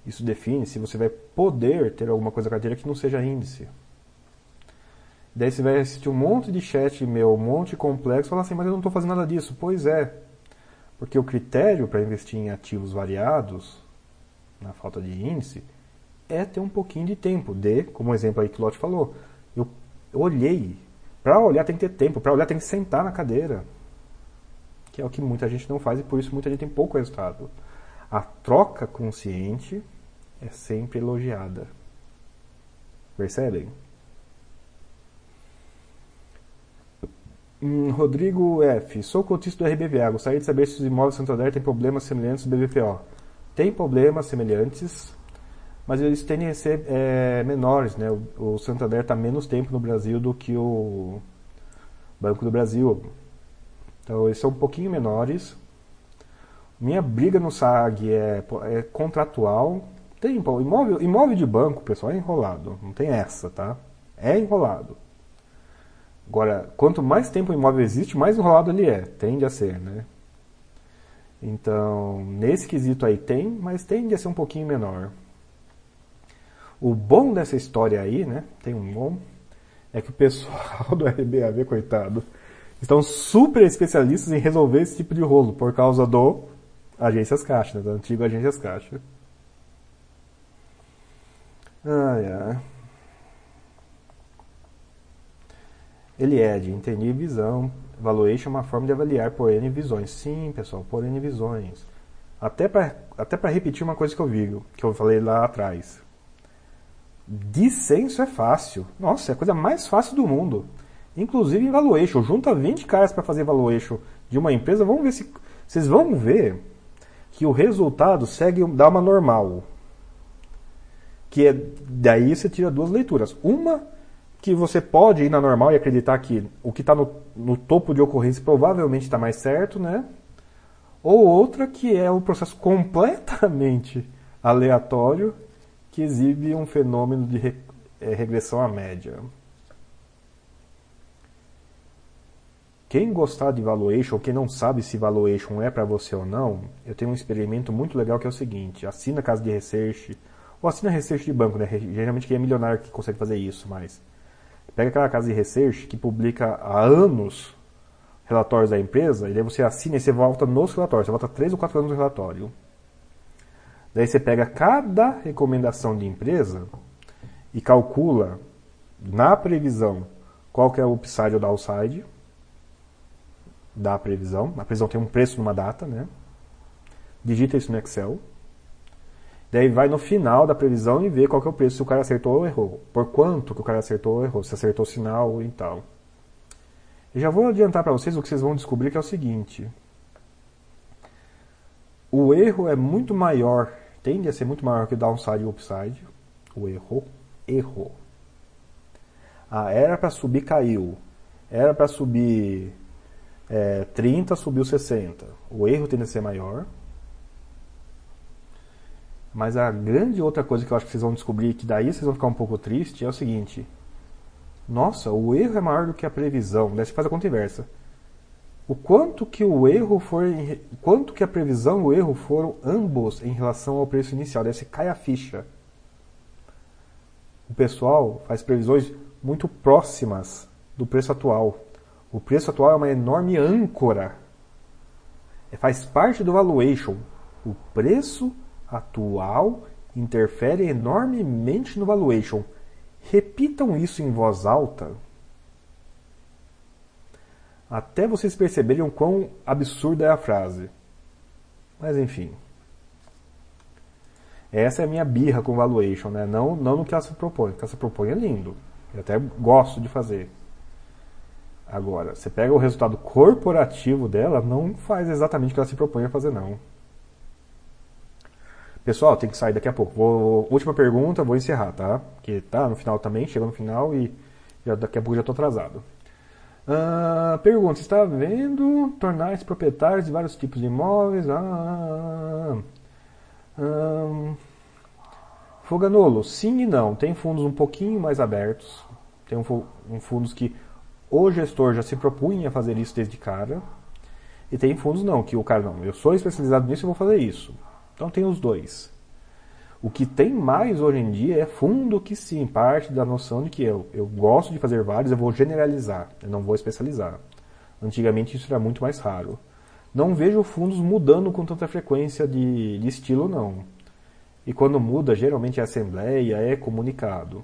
Isso define se você vai poder ter alguma coisa na carteira que não seja índice. Daí você vai assistir um monte de chat meu, um monte complexo, e falar assim, mas eu não estou fazendo nada disso. Pois é, porque o critério para investir em ativos variados, na falta de índice, é ter um pouquinho de tempo. De, como o exemplo aí que o Lotte falou, eu olhei. Para olhar tem que ter tempo, para olhar tem que sentar na cadeira. Que é o que muita gente não faz e por isso muita gente tem pouco resultado. A troca consciente é sempre elogiada. Percebem? Hum, Rodrigo F. Sou cotista do RBVA. Gostaria de saber se os imóveis Santander têm problemas semelhantes do BBPO. Tem problemas semelhantes, mas eles tendem a ser é, menores. Né? O, o Santander está menos tempo no Brasil do que o Banco do Brasil. Então, eles são um pouquinho menores. Minha briga no SAG é, é contratual. Tem imóvel, imóvel de banco, pessoal, é enrolado. Não tem essa, tá? É enrolado. Agora, quanto mais tempo o imóvel existe, mais enrolado ele é. Tende a ser, né? Então, nesse quesito aí tem, mas tende a ser um pouquinho menor. O bom dessa história aí, né? Tem um bom. É que o pessoal do RBAV, coitado, estão super especialistas em resolver esse tipo de rolo por causa do Agências Caixa, né, do antigo Agências Caixa. Ai, ai. Elied, entendi visão. Valuation é uma forma de avaliar por N visões. Sim, pessoal, por N visões. Até para até repetir uma coisa que eu vi, que eu falei lá atrás. Dissenso é fácil. Nossa, é a coisa mais fácil do mundo. Inclusive em valuation. Junta 20 caras para fazer valuation de uma empresa. Vamos ver se. Vocês vão ver que o resultado segue dá uma normal. Que é, daí você tira duas leituras. Uma que você pode ir na normal e acreditar que o que está no, no, topo de ocorrência provavelmente está mais certo, né? Ou outra que é um processo completamente aleatório que exibe um fenômeno de re, é, regressão à média. Quem gostar de valuation, ou quem não sabe se valuation é para você ou não, eu tenho um experimento muito legal que é o seguinte: assina casa de research, ou assina research de banco, né? Geralmente quem é milionário que consegue fazer isso, mas Pega aquela casa de research que publica há anos relatórios da empresa, e daí você assina e você volta nos relatórios. Você volta 3 ou 4 anos no relatório. Daí você pega cada recomendação de empresa e calcula na previsão qual que é o upside ou downside da previsão. A previsão tem um preço numa data, né? Digita isso no Excel. Daí vai no final da previsão e vê qual que é o preço, se o cara acertou ou errou. Por quanto que o cara acertou ou errou, se acertou o sinal e tal. Já vou adiantar para vocês o que vocês vão descobrir que é o seguinte. O erro é muito maior, tende a ser muito maior que o downside e o upside. O erro, errou. Ah, era para subir, caiu. Era para subir é, 30, subiu 60. O erro tende a ser maior. Mas a grande outra coisa que eu acho que vocês vão descobrir, que daí vocês vão ficar um pouco tristes, é o seguinte. Nossa, o erro é maior do que a previsão. Daí você faz a conta inversa. O quanto que o erro foi, quanto que a previsão e o erro foram ambos em relação ao preço inicial. Daí você cai a ficha. O pessoal faz previsões muito próximas do preço atual. O preço atual é uma enorme âncora. É, faz parte do valuation. O preço atual interfere enormemente no valuation. Repitam isso em voz alta até vocês perceberem o quão absurda é a frase. Mas enfim. Essa é a minha birra com valuation, né? Não, não no que ela se propõe. O que ela se propõe é lindo. Eu até gosto de fazer. Agora, você pega o resultado corporativo dela, não faz exatamente o que ela se propõe a fazer, não. Pessoal, tem que sair daqui a pouco. Vou, última pergunta, vou encerrar, tá? Porque tá no final também, chegou no final e já, daqui a pouco já estou atrasado. Uh, pergunta, está vendo tornar-se proprietários de vários tipos de imóveis? Ah, ah, Foganolo, sim e não. Tem fundos um pouquinho mais abertos. Tem um, um fundos que o gestor já se propunha a fazer isso desde cara. E tem fundos não, que o cara não, eu sou especializado nisso e vou fazer isso. Então tem os dois. O que tem mais hoje em dia é fundo que sim, parte da noção de que eu, eu gosto de fazer vários, eu vou generalizar, eu não vou especializar. Antigamente isso era muito mais raro. Não vejo fundos mudando com tanta frequência de, de estilo, não. E quando muda, geralmente é assembleia, é comunicado.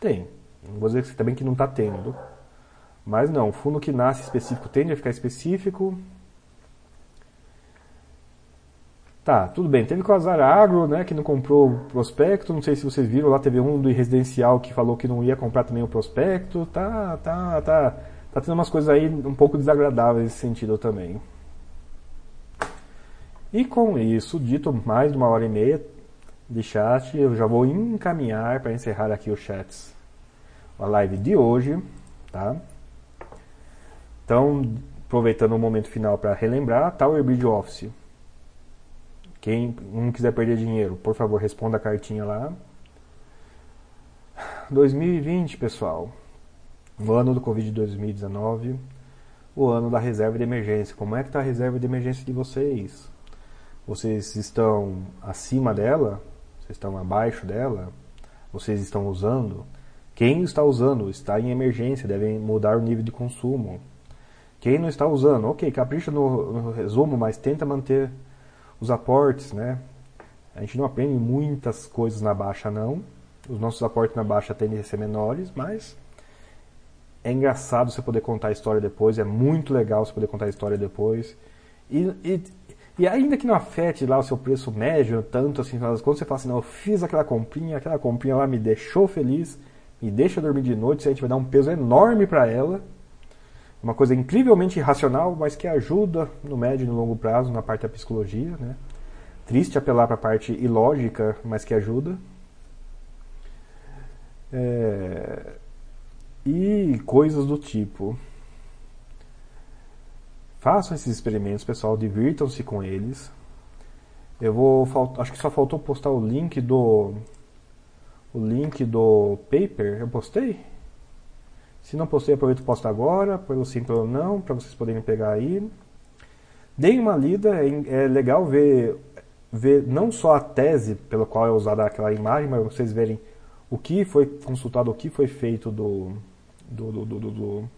Tem. Não vou dizer também que não está tendo. Mas não, fundo que nasce específico tende a ficar específico. Tá, tudo bem. Teve com a Zara Agro, né, que não comprou o prospecto. Não sei se vocês viram, lá teve um do residencial que falou que não ia comprar também o prospecto. Tá, tá, tá. Tá tendo umas coisas aí um pouco desagradáveis nesse sentido também. E com isso, dito mais de uma hora e meia de chat, eu já vou encaminhar para encerrar aqui os chats. A live de hoje, tá? Então, aproveitando o momento final para relembrar, Tower Bridge Office. Quem não quiser perder dinheiro, por favor, responda a cartinha lá. 2020, pessoal. O ano do Covid 2019. O ano da reserva de emergência. Como é que está a reserva de emergência de vocês? Vocês estão acima dela? Vocês estão abaixo dela? Vocês estão usando? Quem está usando está em emergência, devem mudar o nível de consumo. Quem não está usando, ok, capricha no, no resumo, mas tenta manter os aportes, né? A gente não aprende muitas coisas na baixa, não. Os nossos aportes na baixa tendem a ser menores, mas é engraçado você poder contar a história depois, é muito legal você poder contar a história depois. E, e e ainda que não afete lá o seu preço médio, tanto assim, quando você fala assim, não, eu fiz aquela comprinha, aquela comprinha lá me deixou feliz, me deixa dormir de noite, a gente vai dar um peso enorme para ela. Uma coisa incrivelmente irracional, mas que ajuda no médio e no longo prazo na parte da psicologia, né? Triste apelar para a parte ilógica, mas que ajuda. É... E coisas do tipo. Façam esses experimentos, pessoal, divirtam-se com eles. Eu vou, acho que só faltou postar o link do o link do paper. Eu postei? Se não postei, aproveito e posto agora, pelo sim, pelo não, para vocês poderem pegar aí. Deem uma lida, é, é legal ver, ver não só a tese pela qual é usada aquela imagem, mas vocês verem o que foi consultado, o que foi feito do, do, do, do, do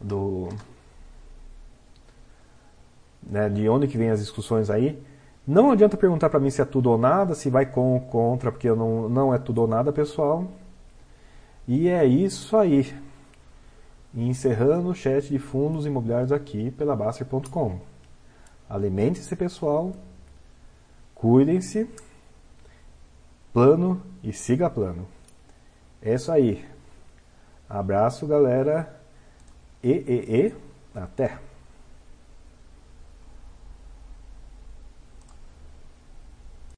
do né, de onde que vem as discussões aí. Não adianta perguntar para mim se é tudo ou nada, se vai com ou contra, porque eu não, não é tudo ou nada, pessoal. E é isso aí. Encerrando o chat de fundos imobiliários aqui pela Baster.com. Alimente-se, pessoal. Cuidem-se. Plano e siga plano. É isso aí. Abraço, galera e, e, e, até!